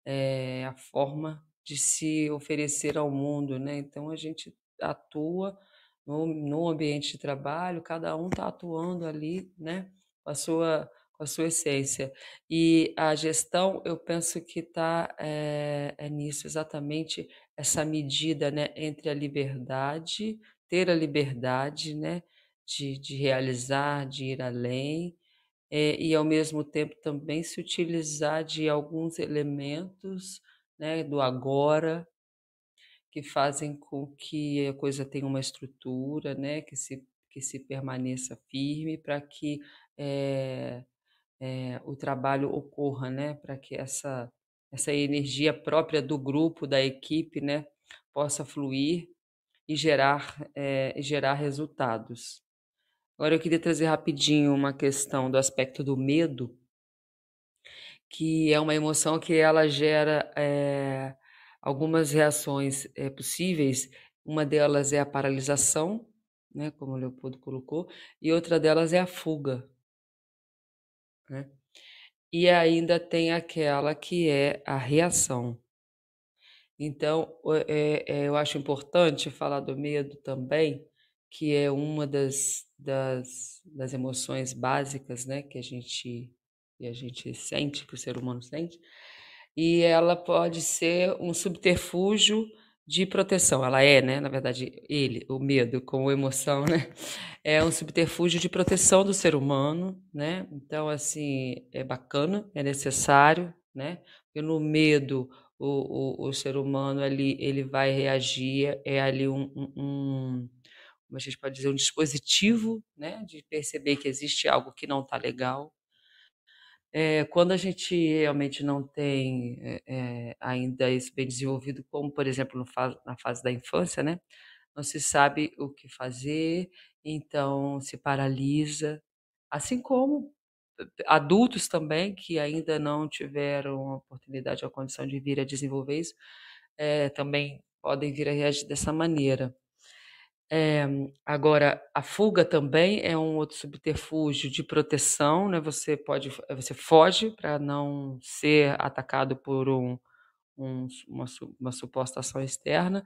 É a forma de se oferecer ao mundo, né? Então a gente atua no, no ambiente de trabalho, cada um está atuando ali, né? Com a sua com a sua essência. E a gestão, eu penso que está é, é, nisso, exatamente essa medida né, entre a liberdade, ter a liberdade né, de, de realizar, de ir além, é, e ao mesmo tempo também se utilizar de alguns elementos né, do agora, que fazem com que a coisa tenha uma estrutura, né, que se, que se permaneça firme para que é, é, o trabalho ocorra, né, para que essa, essa energia própria do grupo, da equipe, né, possa fluir e gerar, é, gerar resultados. Agora eu queria trazer rapidinho uma questão do aspecto do medo, que é uma emoção que ela gera é, algumas reações é, possíveis. Uma delas é a paralisação, né, como o Leopoldo colocou, e outra delas é a fuga. Né? E ainda tem aquela que é a reação. Então, é, é, eu acho importante falar do medo também, que é uma das, das, das emoções básicas né, que a gente que a gente sente, que o ser humano sente, e ela pode ser um subterfúgio de proteção. Ela é, né? Na verdade, ele, o medo como emoção, né? É um subterfúgio de proteção do ser humano, né? Então, assim, é bacana, é necessário, né? Porque no medo o, o, o ser humano ali ele vai reagir, é ali um, um, um como a gente pode dizer, um dispositivo, né? De perceber que existe algo que não está legal, é, quando a gente realmente não tem é, ainda isso bem desenvolvido, como por exemplo na fase da infância, né? Não se sabe o que fazer, então se paralisa, assim como adultos também que ainda não tiveram a oportunidade ou a condição de vir a desenvolver isso, também podem vir a reagir dessa maneira. É, agora, a fuga também é um outro subterfúgio de proteção, né? Você pode, você foge para não ser atacado por um, um, uma, uma, suposta ação externa.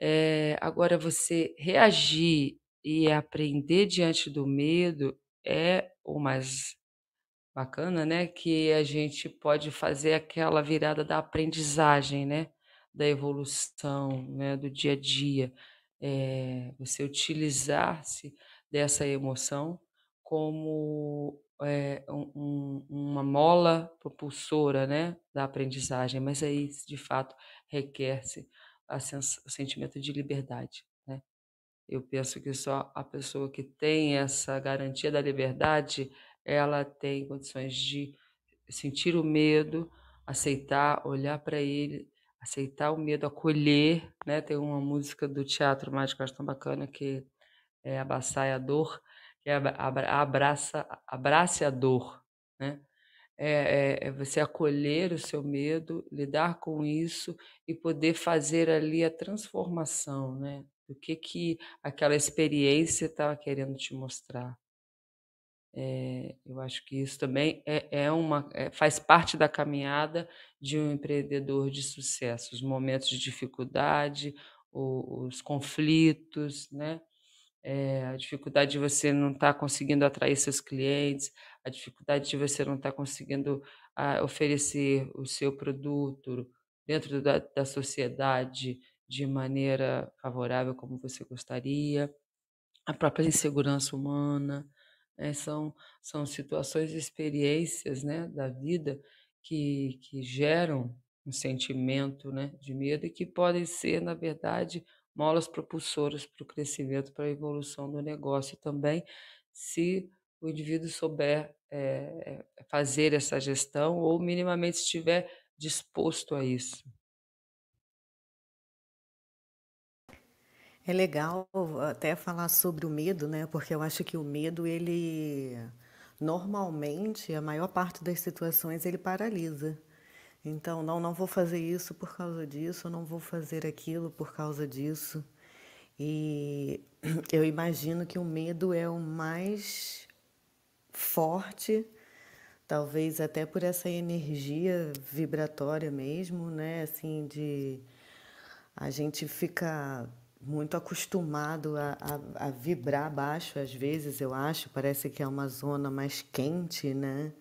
É, agora, você reagir e aprender diante do medo é o mais bacana, né? Que a gente pode fazer aquela virada da aprendizagem, né? Da evolução, né? Do dia a dia é, você utilizar-se dessa emoção como é, um, uma mola propulsora né, da aprendizagem, mas aí, de fato, requer-se o sentimento de liberdade. Né? Eu penso que só a pessoa que tem essa garantia da liberdade, ela tem condições de sentir o medo, aceitar, olhar para ele, aceitar o medo, acolher, né? Tem uma música do Teatro Mágico, acho tão bacana, que é Abraçar a Dor, que é abraça, abrace a dor, né? é, é, é você acolher o seu medo, lidar com isso e poder fazer ali a transformação, né? O que que aquela experiência estava querendo te mostrar. É, eu acho que isso também é, é uma, é, faz parte da caminhada de um empreendedor de sucesso. Os momentos de dificuldade, o, os conflitos, né? É, a dificuldade de você não estar tá conseguindo atrair seus clientes, a dificuldade de você não estar tá conseguindo a, ah, oferecer o seu produto dentro da, da sociedade de maneira favorável como você gostaria, a própria insegurança humana. É, são, são situações e experiências né, da vida que, que geram um sentimento né, de medo e que podem ser, na verdade, molas propulsoras para o crescimento, para a evolução do negócio também, se o indivíduo souber é, fazer essa gestão ou minimamente estiver disposto a isso. É legal até falar sobre o medo, né? Porque eu acho que o medo, ele normalmente, a maior parte das situações, ele paralisa. Então, não, não vou fazer isso por causa disso, não vou fazer aquilo por causa disso. E eu imagino que o medo é o mais forte, talvez até por essa energia vibratória mesmo, né? Assim, de a gente fica muito acostumado a, a, a, vibrar baixo, às vezes, eu acho. Parece que é uma zona mais quente, né?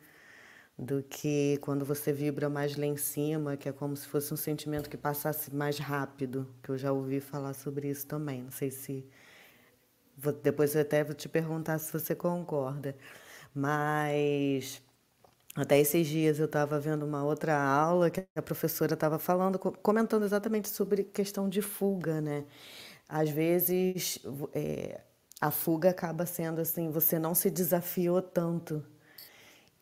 Do que quando você vibra mais lá em cima, que é como se fosse um sentimento que passasse mais rápido, que eu já ouvi falar sobre isso também. Não sei se. Vou, depois eu até vou te perguntar se você concorda. Mas. Até esses dias eu estava vendo uma outra aula que a professora estava falando, comentando exatamente sobre questão de fuga, né? Às vezes é, a fuga acaba sendo assim, você não se desafiou tanto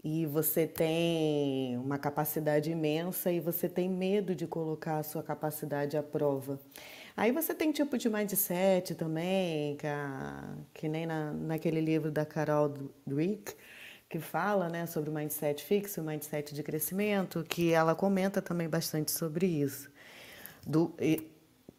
e você tem uma capacidade imensa e você tem medo de colocar a sua capacidade à prova. Aí você tem tipo de mindset também, que, a, que nem na, naquele livro da Carol Dweck, que fala né, sobre o mindset fixo, o mindset de crescimento, que ela comenta também bastante sobre isso. Do,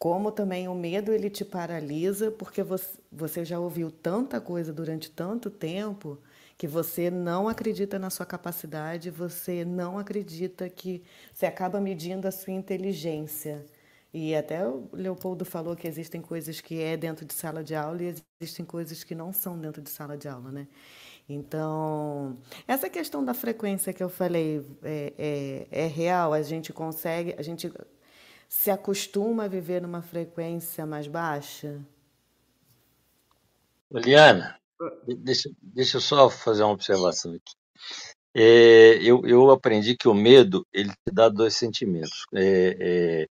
como também o medo ele te paralisa porque você, já ouviu tanta coisa durante tanto tempo que você não acredita na sua capacidade, você não acredita que você acaba medindo a sua inteligência. E até o Leopoldo falou que existem coisas que é dentro de sala de aula e existem coisas que não são dentro de sala de aula, né? Então, essa questão da frequência que eu falei é, é, é real, a gente consegue, a gente se acostuma a viver numa frequência mais baixa? Liana, deixa, deixa eu só fazer uma observação aqui. É, eu, eu aprendi que o medo ele te dá dois sentimentos. É, é,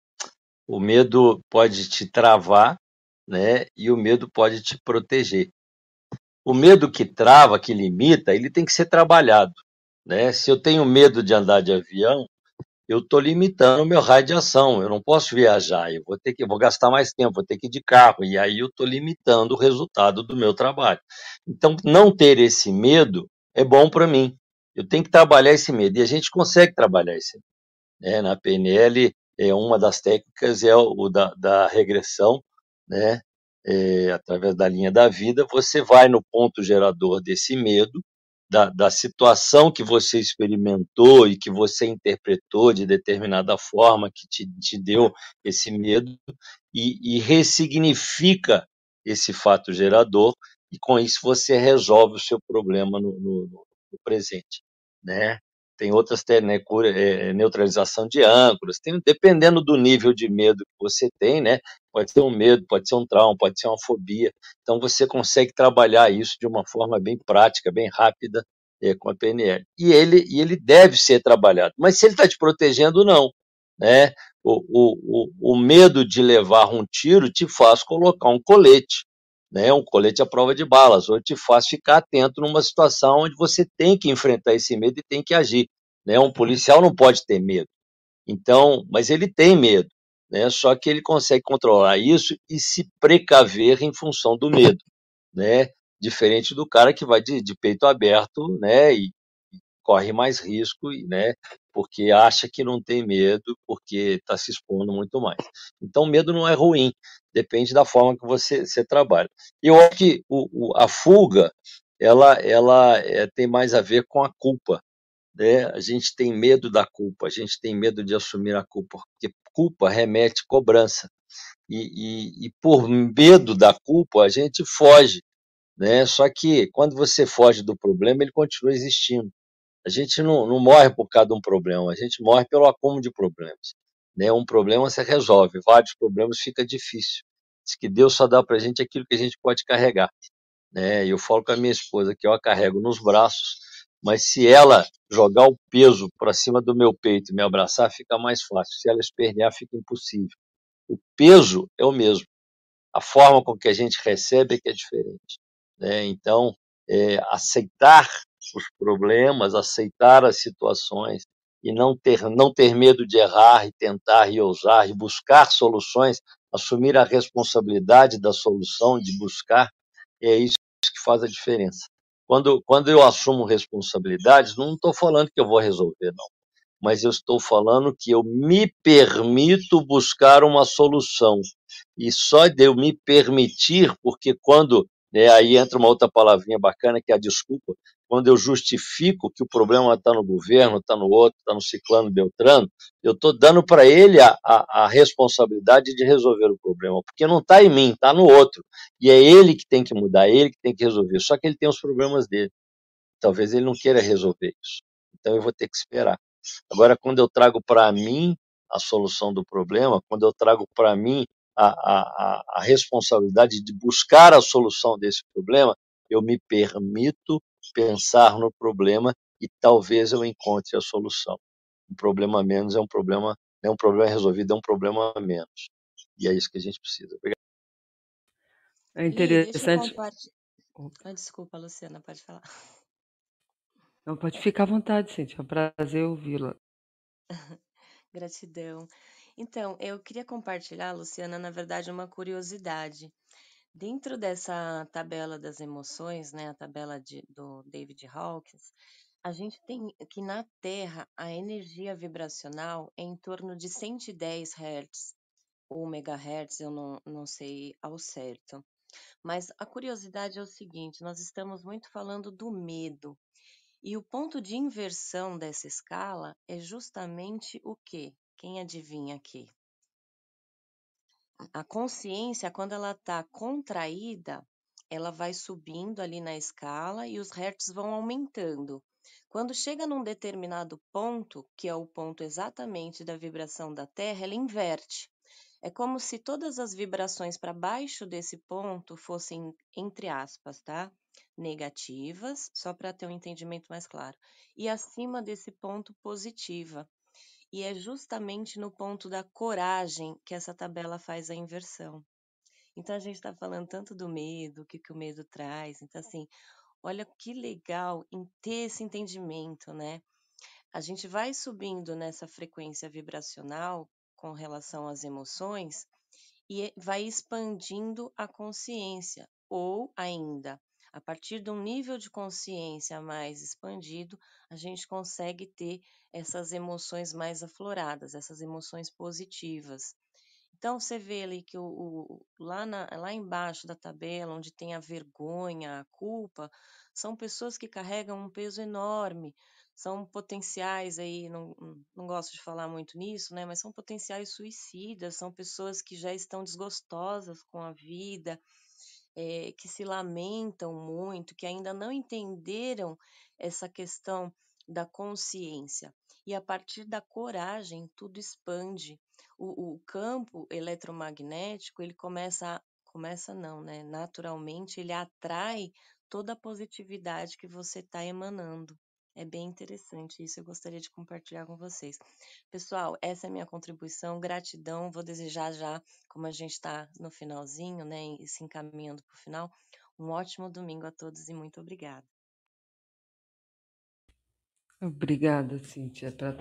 o medo pode te travar, né? E o medo pode te proteger. O medo que trava, que limita, ele tem que ser trabalhado, né? Se eu tenho medo de andar de avião, eu estou limitando o meu raio de ação. Eu não posso viajar, eu vou ter que, vou gastar mais tempo, vou ter que ir de carro, e aí eu estou limitando o resultado do meu trabalho. Então, não ter esse medo é bom para mim. Eu tenho que trabalhar esse medo, e a gente consegue trabalhar esse medo. Né? Na PNL, é, uma das técnicas é o da, da regressão, né? É, através da linha da vida, você vai no ponto gerador desse medo, da, da situação que você experimentou e que você interpretou de determinada forma, que te, te deu esse medo, e, e ressignifica esse fato gerador, e com isso você resolve o seu problema no, no, no presente. Né? Tem outras, né, cura, é, neutralização de âncoras, tem, dependendo do nível de medo que você tem, né? Pode ser um medo, pode ser um trauma, pode ser uma fobia. Então você consegue trabalhar isso de uma forma bem prática, bem rápida é, com a PNL. E ele, e ele deve ser trabalhado. Mas se ele está te protegendo, não. Né? O, o, o, o medo de levar um tiro te faz colocar um colete, né? um colete à prova de balas, ou te faz ficar atento numa situação onde você tem que enfrentar esse medo e tem que agir. Né? Um policial não pode ter medo. Então, mas ele tem medo né? Só que ele consegue controlar isso e se precaver em função do medo, né? Diferente do cara que vai de, de peito aberto, né? E corre mais risco, né? Porque acha que não tem medo, porque está se expondo muito mais. Então, medo não é ruim, depende da forma que você, você trabalha. Eu acho que o, o, a fuga, ela, ela é, tem mais a ver com a culpa. Né? A gente tem medo da culpa, a gente tem medo de assumir a culpa, porque culpa remete cobrança. E, e, e por medo da culpa, a gente foge. Né? Só que quando você foge do problema, ele continua existindo. A gente não, não morre por causa de um problema, a gente morre pelo acúmulo de problemas. Né? Um problema você resolve, vários problemas fica difícil. Diz que Deus só dá para a gente aquilo que a gente pode carregar. Né? Eu falo com a minha esposa que eu a carrego nos braços, mas se ela jogar o peso para cima do meu peito e me abraçar, fica mais fácil. Se ela espernear, fica impossível. O peso é o mesmo. A forma com que a gente recebe é que é diferente. Né? Então, é, aceitar os problemas, aceitar as situações e não ter, não ter medo de errar e tentar e ousar e buscar soluções, assumir a responsabilidade da solução, de buscar, é isso que faz a diferença. Quando, quando eu assumo responsabilidades, não estou falando que eu vou resolver, não mas eu estou falando que eu me permito buscar uma solução. E só de eu me permitir, porque quando, né, aí entra uma outra palavrinha bacana que é a desculpa, quando eu justifico que o problema está no governo, está no outro, está no ciclano Beltrano, eu estou dando para ele a, a, a, responsabilidade de resolver o problema, porque não está em mim, está no outro. E é ele que tem que mudar, é ele que tem que resolver. Só que ele tem os problemas dele. Talvez ele não queira resolver isso. Então eu vou ter que esperar. Agora, quando eu trago para mim a solução do problema, quando eu trago para mim a, a, a, responsabilidade de buscar a solução desse problema, eu me permito pensar no problema e talvez eu encontre a solução. Um problema menos é um problema, é um problema resolvido, é um problema menos. E é isso que a gente precisa. Obrigado. É interessante. Ah, desculpa, Luciana, pode falar. Não, pode ficar à vontade, Cintia. É um prazer ouvi-la. Gratidão. Então, eu queria compartilhar, Luciana, na verdade, uma curiosidade. Dentro dessa tabela das emoções, né, a tabela de, do David Hawkins, a gente tem que na Terra a energia vibracional é em torno de 110 Hz ou megahertz, eu não, não sei ao certo. Mas a curiosidade é o seguinte: nós estamos muito falando do medo. E o ponto de inversão dessa escala é justamente o quê? Quem adivinha aqui? A consciência, quando ela está contraída, ela vai subindo ali na escala e os hertz vão aumentando. Quando chega num determinado ponto, que é o ponto exatamente da vibração da Terra, ela inverte. É como se todas as vibrações para baixo desse ponto fossem, entre aspas, tá? negativas, só para ter um entendimento mais claro, e acima desse ponto positiva. E é justamente no ponto da coragem que essa tabela faz a inversão. Então a gente está falando tanto do medo, o que, que o medo traz. Então, assim, olha que legal em ter esse entendimento, né? A gente vai subindo nessa frequência vibracional com relação às emoções e vai expandindo a consciência, ou ainda a partir de um nível de consciência mais expandido, a gente consegue ter essas emoções mais afloradas, essas emoções positivas. Então você vê ali que o, o, lá, na, lá embaixo da tabela, onde tem a vergonha, a culpa, são pessoas que carregam um peso enorme, são potenciais aí, não, não gosto de falar muito nisso, né? Mas são potenciais suicidas, são pessoas que já estão desgostosas com a vida, é, que se lamentam muito, que ainda não entenderam essa questão da consciência. E a partir da coragem, tudo expande. O, o campo eletromagnético, ele começa, a, começa não, né? Naturalmente, ele atrai toda a positividade que você está emanando. É bem interessante isso, eu gostaria de compartilhar com vocês. Pessoal, essa é a minha contribuição, gratidão. Vou desejar já, como a gente está no finalzinho, né, e se encaminhando para o final, um ótimo domingo a todos e muito obrigada. Obrigada, Cíntia, para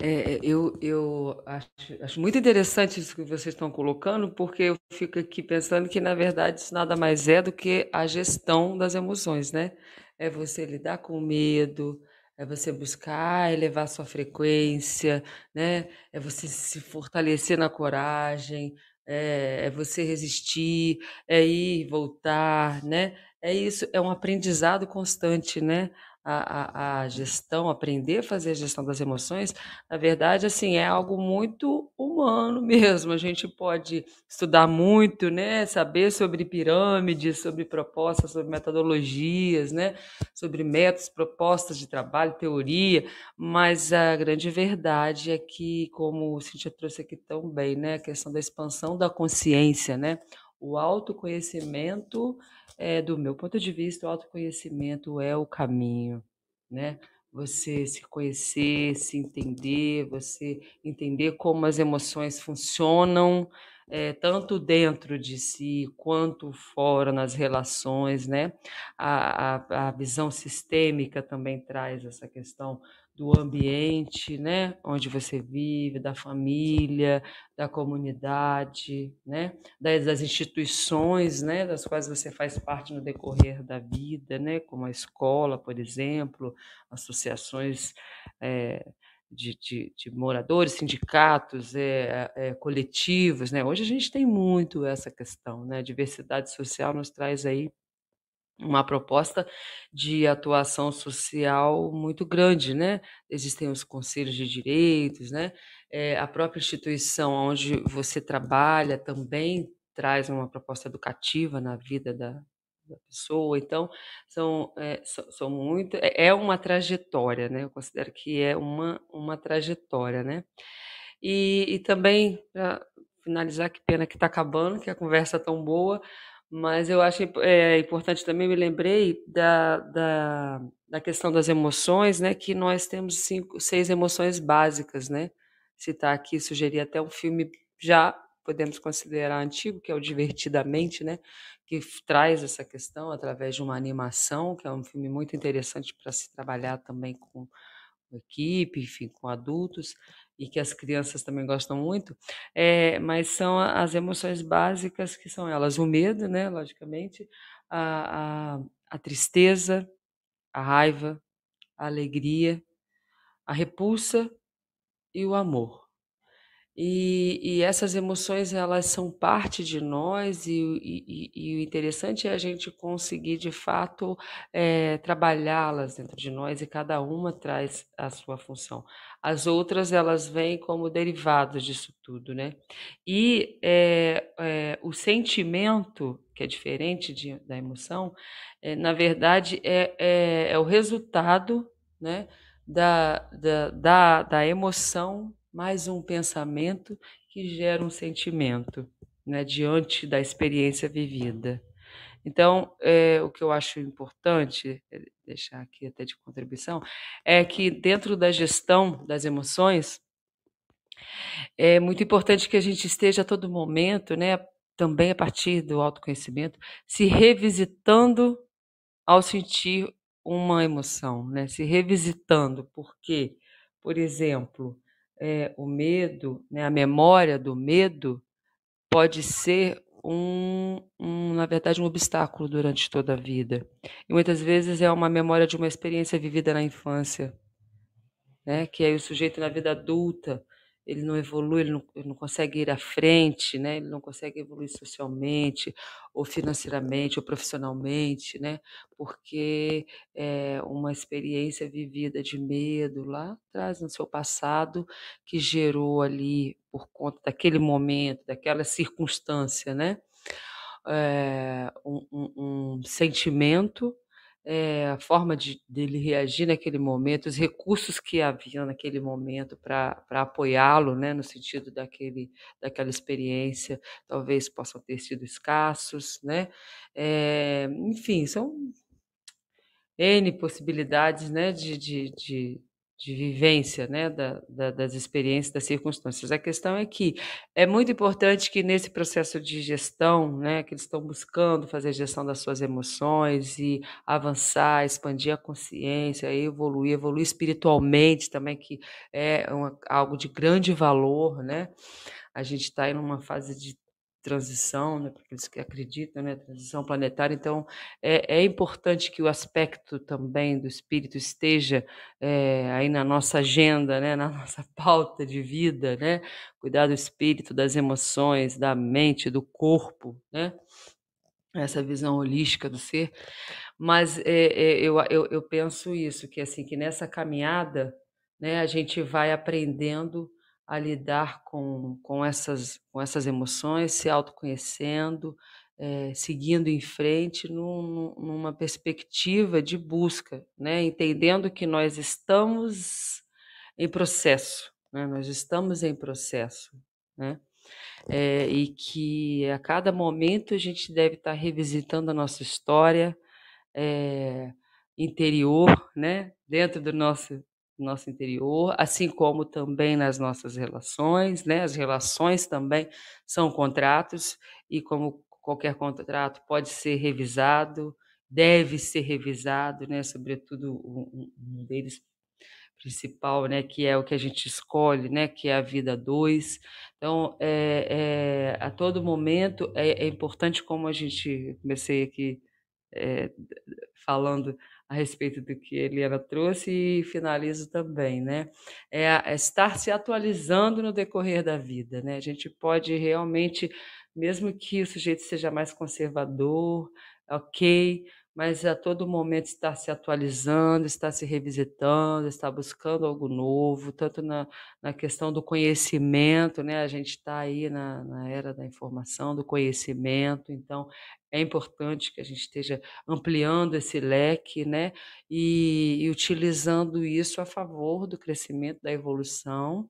é, eu, eu acho, acho, muito interessante isso que vocês estão colocando, porque eu fico aqui pensando que, na verdade, isso nada mais é do que a gestão das emoções, né? É você lidar com o medo, é você buscar elevar sua frequência, né? É você se fortalecer na coragem, é, é você resistir, é ir voltar, né? É isso, é um aprendizado constante, né? A, a, a, gestão, aprender a fazer a gestão das emoções, na verdade, assim, é algo muito humano mesmo. A gente pode estudar muito, né? Saber sobre pirâmides, sobre propostas, sobre metodologias, né? Sobre métodos, propostas de trabalho, teoria, mas a grande verdade é que, como o Cintia trouxe aqui tão bem, né? A questão da expansão da consciência, né? O autoconhecimento é, do meu ponto de vista, o autoconhecimento é o caminho, né? Você se conhecer, se entender, você entender como as emoções funcionam, é, tanto dentro de si quanto fora nas relações, né? A, a, a visão sistêmica também traz essa questão do ambiente, né, onde você vive, da família, da comunidade, né, das, das, instituições, né, das quais você faz parte no decorrer da vida, né, como a escola, por exemplo, associações é, de, de, de, moradores, sindicatos, é, é, coletivos, né. Hoje a gente tem muito essa questão, né, a diversidade social nos traz aí uma proposta de atuação social muito grande, né? Existem os conselhos de direitos, né? É, a própria instituição onde você trabalha também traz uma proposta educativa na vida da, da pessoa. Então, são, é, são, muito. É, é uma trajetória, né? Eu considero que é uma, uma trajetória, né? E, e também, para finalizar, que pena que está acabando, que a conversa é tão boa, mas eu acho é, importante também, me lembrei da, da, da questão das emoções, né? Que nós temos cinco, seis emoções básicas, né? Citar aqui, sugerir até um filme já podemos considerar antigo, que é o Divertidamente, né? Que traz essa questão através de uma animação, que é um filme muito interessante para se trabalhar também com equipe, enfim, com adultos e que as crianças também gostam muito, é, mas são as emoções básicas que são elas o medo, né, logicamente, a, a, a tristeza, a raiva, a alegria, a repulsa e o amor. E, e, essas emoções elas são parte de nós e, e, e, o interessante é a gente conseguir de fato é, trabalhá-las dentro de nós e cada uma traz a sua função. As outras elas vêm como derivados disso tudo, né? E é, é, o sentimento que é diferente de, da emoção, na verdade é, é, o resultado, né? Da, da, da emoção mais um pensamento que gera um sentimento, né, diante da experiência vivida. Então, é, o que eu acho importante, é, deixar aqui até de contribuição, é que dentro da gestão das emoções, é muito importante que a gente esteja a todo momento, né, também a partir do autoconhecimento, se revisitando ao sentir uma emoção, né, se revisitando, porque, por exemplo, é, o medo, né, a memória do medo, pode ser um, um, na verdade, um obstáculo durante toda a vida. E muitas vezes é uma memória de uma experiência vivida na infância, né, que aí o sujeito na vida adulta ele não evolui, ele não, ele não, consegue ir à frente, né? ele não consegue evoluir socialmente, ou financeiramente, ou profissionalmente, né? porque é uma experiência vivida de medo lá atrás no seu passado, que gerou ali, por conta daquele momento, daquela circunstância, né? É, um, um, um sentimento é, a forma de, dele reagir naquele momento, os recursos que havia naquele momento para apoiá-lo, né, no sentido daquele, daquela experiência, talvez possam ter sido escassos, né? É, enfim, são N possibilidades né, de, de, de, de vivência né, da, da, das experiências, das circunstâncias. A questão é que é muito importante que nesse processo de gestão, né, que eles estão buscando fazer a gestão das suas emoções e avançar, expandir a consciência, evoluir, evoluir espiritualmente também, que é uma, algo de grande valor, né? A gente está em uma fase de transição, né, para aqueles que acreditam, né, transição planetária. Então, é, é, importante que o aspecto também do espírito esteja é, aí na nossa agenda, né, na nossa pauta de vida, né, cuidar do espírito, das emoções, da mente, do corpo, né, essa visão holística do ser. Mas é, eu, eu, eu penso isso, que assim que nessa caminhada, né, a gente vai aprendendo a lidar com, com, essas, com essas emoções, se autoconhecendo, é, seguindo em frente num, numa perspectiva de busca, né? entendendo que nós estamos em processo, né? nós estamos em processo, né? É, e que a cada momento a gente deve estar revisitando a nossa história é, interior, né? dentro do nosso nosso interior, assim como também nas nossas relações, né? As relações também são contratos e como qualquer contrato pode ser revisado, deve ser revisado, né? Sobretudo um, um deles principal, né? Que é o que a gente escolhe, né? Que é a vida dois. Então, é, é, a todo momento é, é importante como a gente comecei aqui é, falando a respeito do que Eliana trouxe e finalizo também, né? É, é estar se atualizando no decorrer da vida, né? A gente pode realmente, mesmo que o sujeito seja mais conservador, ok, mas a todo momento estar se atualizando, estar se revisitando, estar buscando algo novo, tanto na, na questão do conhecimento, né? A gente está aí na, na era da informação, do conhecimento, então é importante que a gente esteja ampliando esse leque, né? E, e utilizando isso a favor do crescimento, da evolução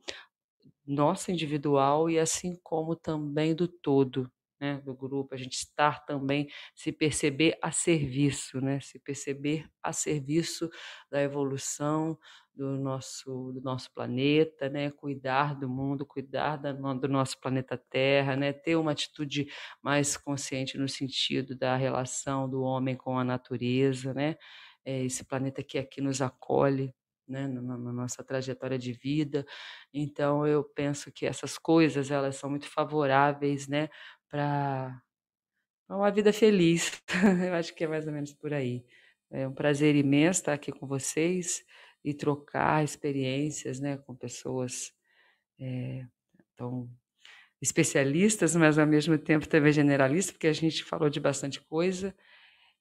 nossa individual e assim como também do todo, né, do grupo, a gente estar também, se perceber a serviço, né, se perceber a serviço da evolução do nosso, do nosso planeta, né, cuidar do mundo, cuidar da, do nosso planeta Terra, né, ter uma atitude mais consciente no sentido da relação do homem com a natureza, né, é esse planeta que aqui nos acolhe, né, na, na, nossa trajetória de vida. Então eu penso que essas coisas elas são muito favoráveis, né, para uma vida feliz. Eu acho que é mais ou menos por aí. É um prazer imenso estar aqui com vocês e trocar experiências né, com pessoas é, tão especialistas, mas ao mesmo tempo também generalistas, porque a gente falou de bastante coisa.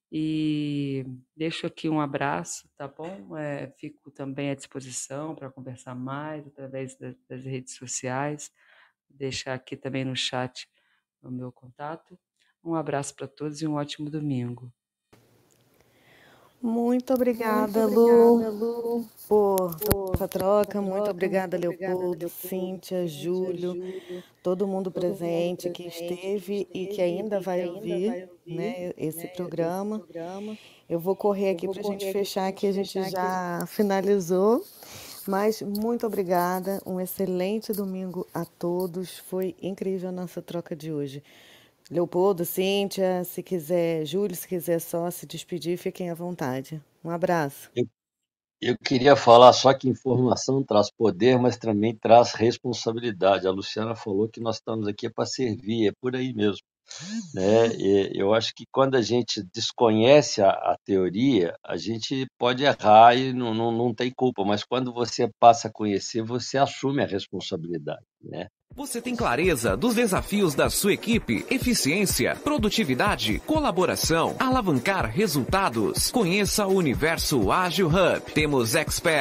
E deixo aqui um abraço, tá bom? É, fico também à disposição para conversar mais através das, redes sociais. Deixar aqui também no chat o meu contato. Um abraço para todos e um ótimo domingo. Muito obrigada, muito obrigada Lu, Lu, por, por essa troca. Muito obrigada, Leopoldo, Cíntia, Júlio, todo mundo presente que esteve e que ainda vai ouvir né, esse programa. Eu vou correr aqui para a gente fechar, que a gente já finalizou. Mas muito obrigada, um excelente domingo a todos. Foi incrível a nossa troca de hoje. Leopoldo, Cíntia, se quiser, Júlio, se quiser só se despedir, fiquem à vontade. Um abraço. Eu, eu queria falar só que informação traz poder, mas também traz responsabilidade. A Luciana falou que nós estamos aqui para servir, é por aí mesmo. Né? E eu acho que quando a gente desconhece a, a teoria, a gente pode errar e não, não, não tem culpa, mas quando você passa a conhecer, você assume a responsabilidade. Né? Você tem clareza dos desafios da sua equipe, eficiência, produtividade, colaboração, alavancar resultados. Conheça o Universo Ágil Hub. Temos experts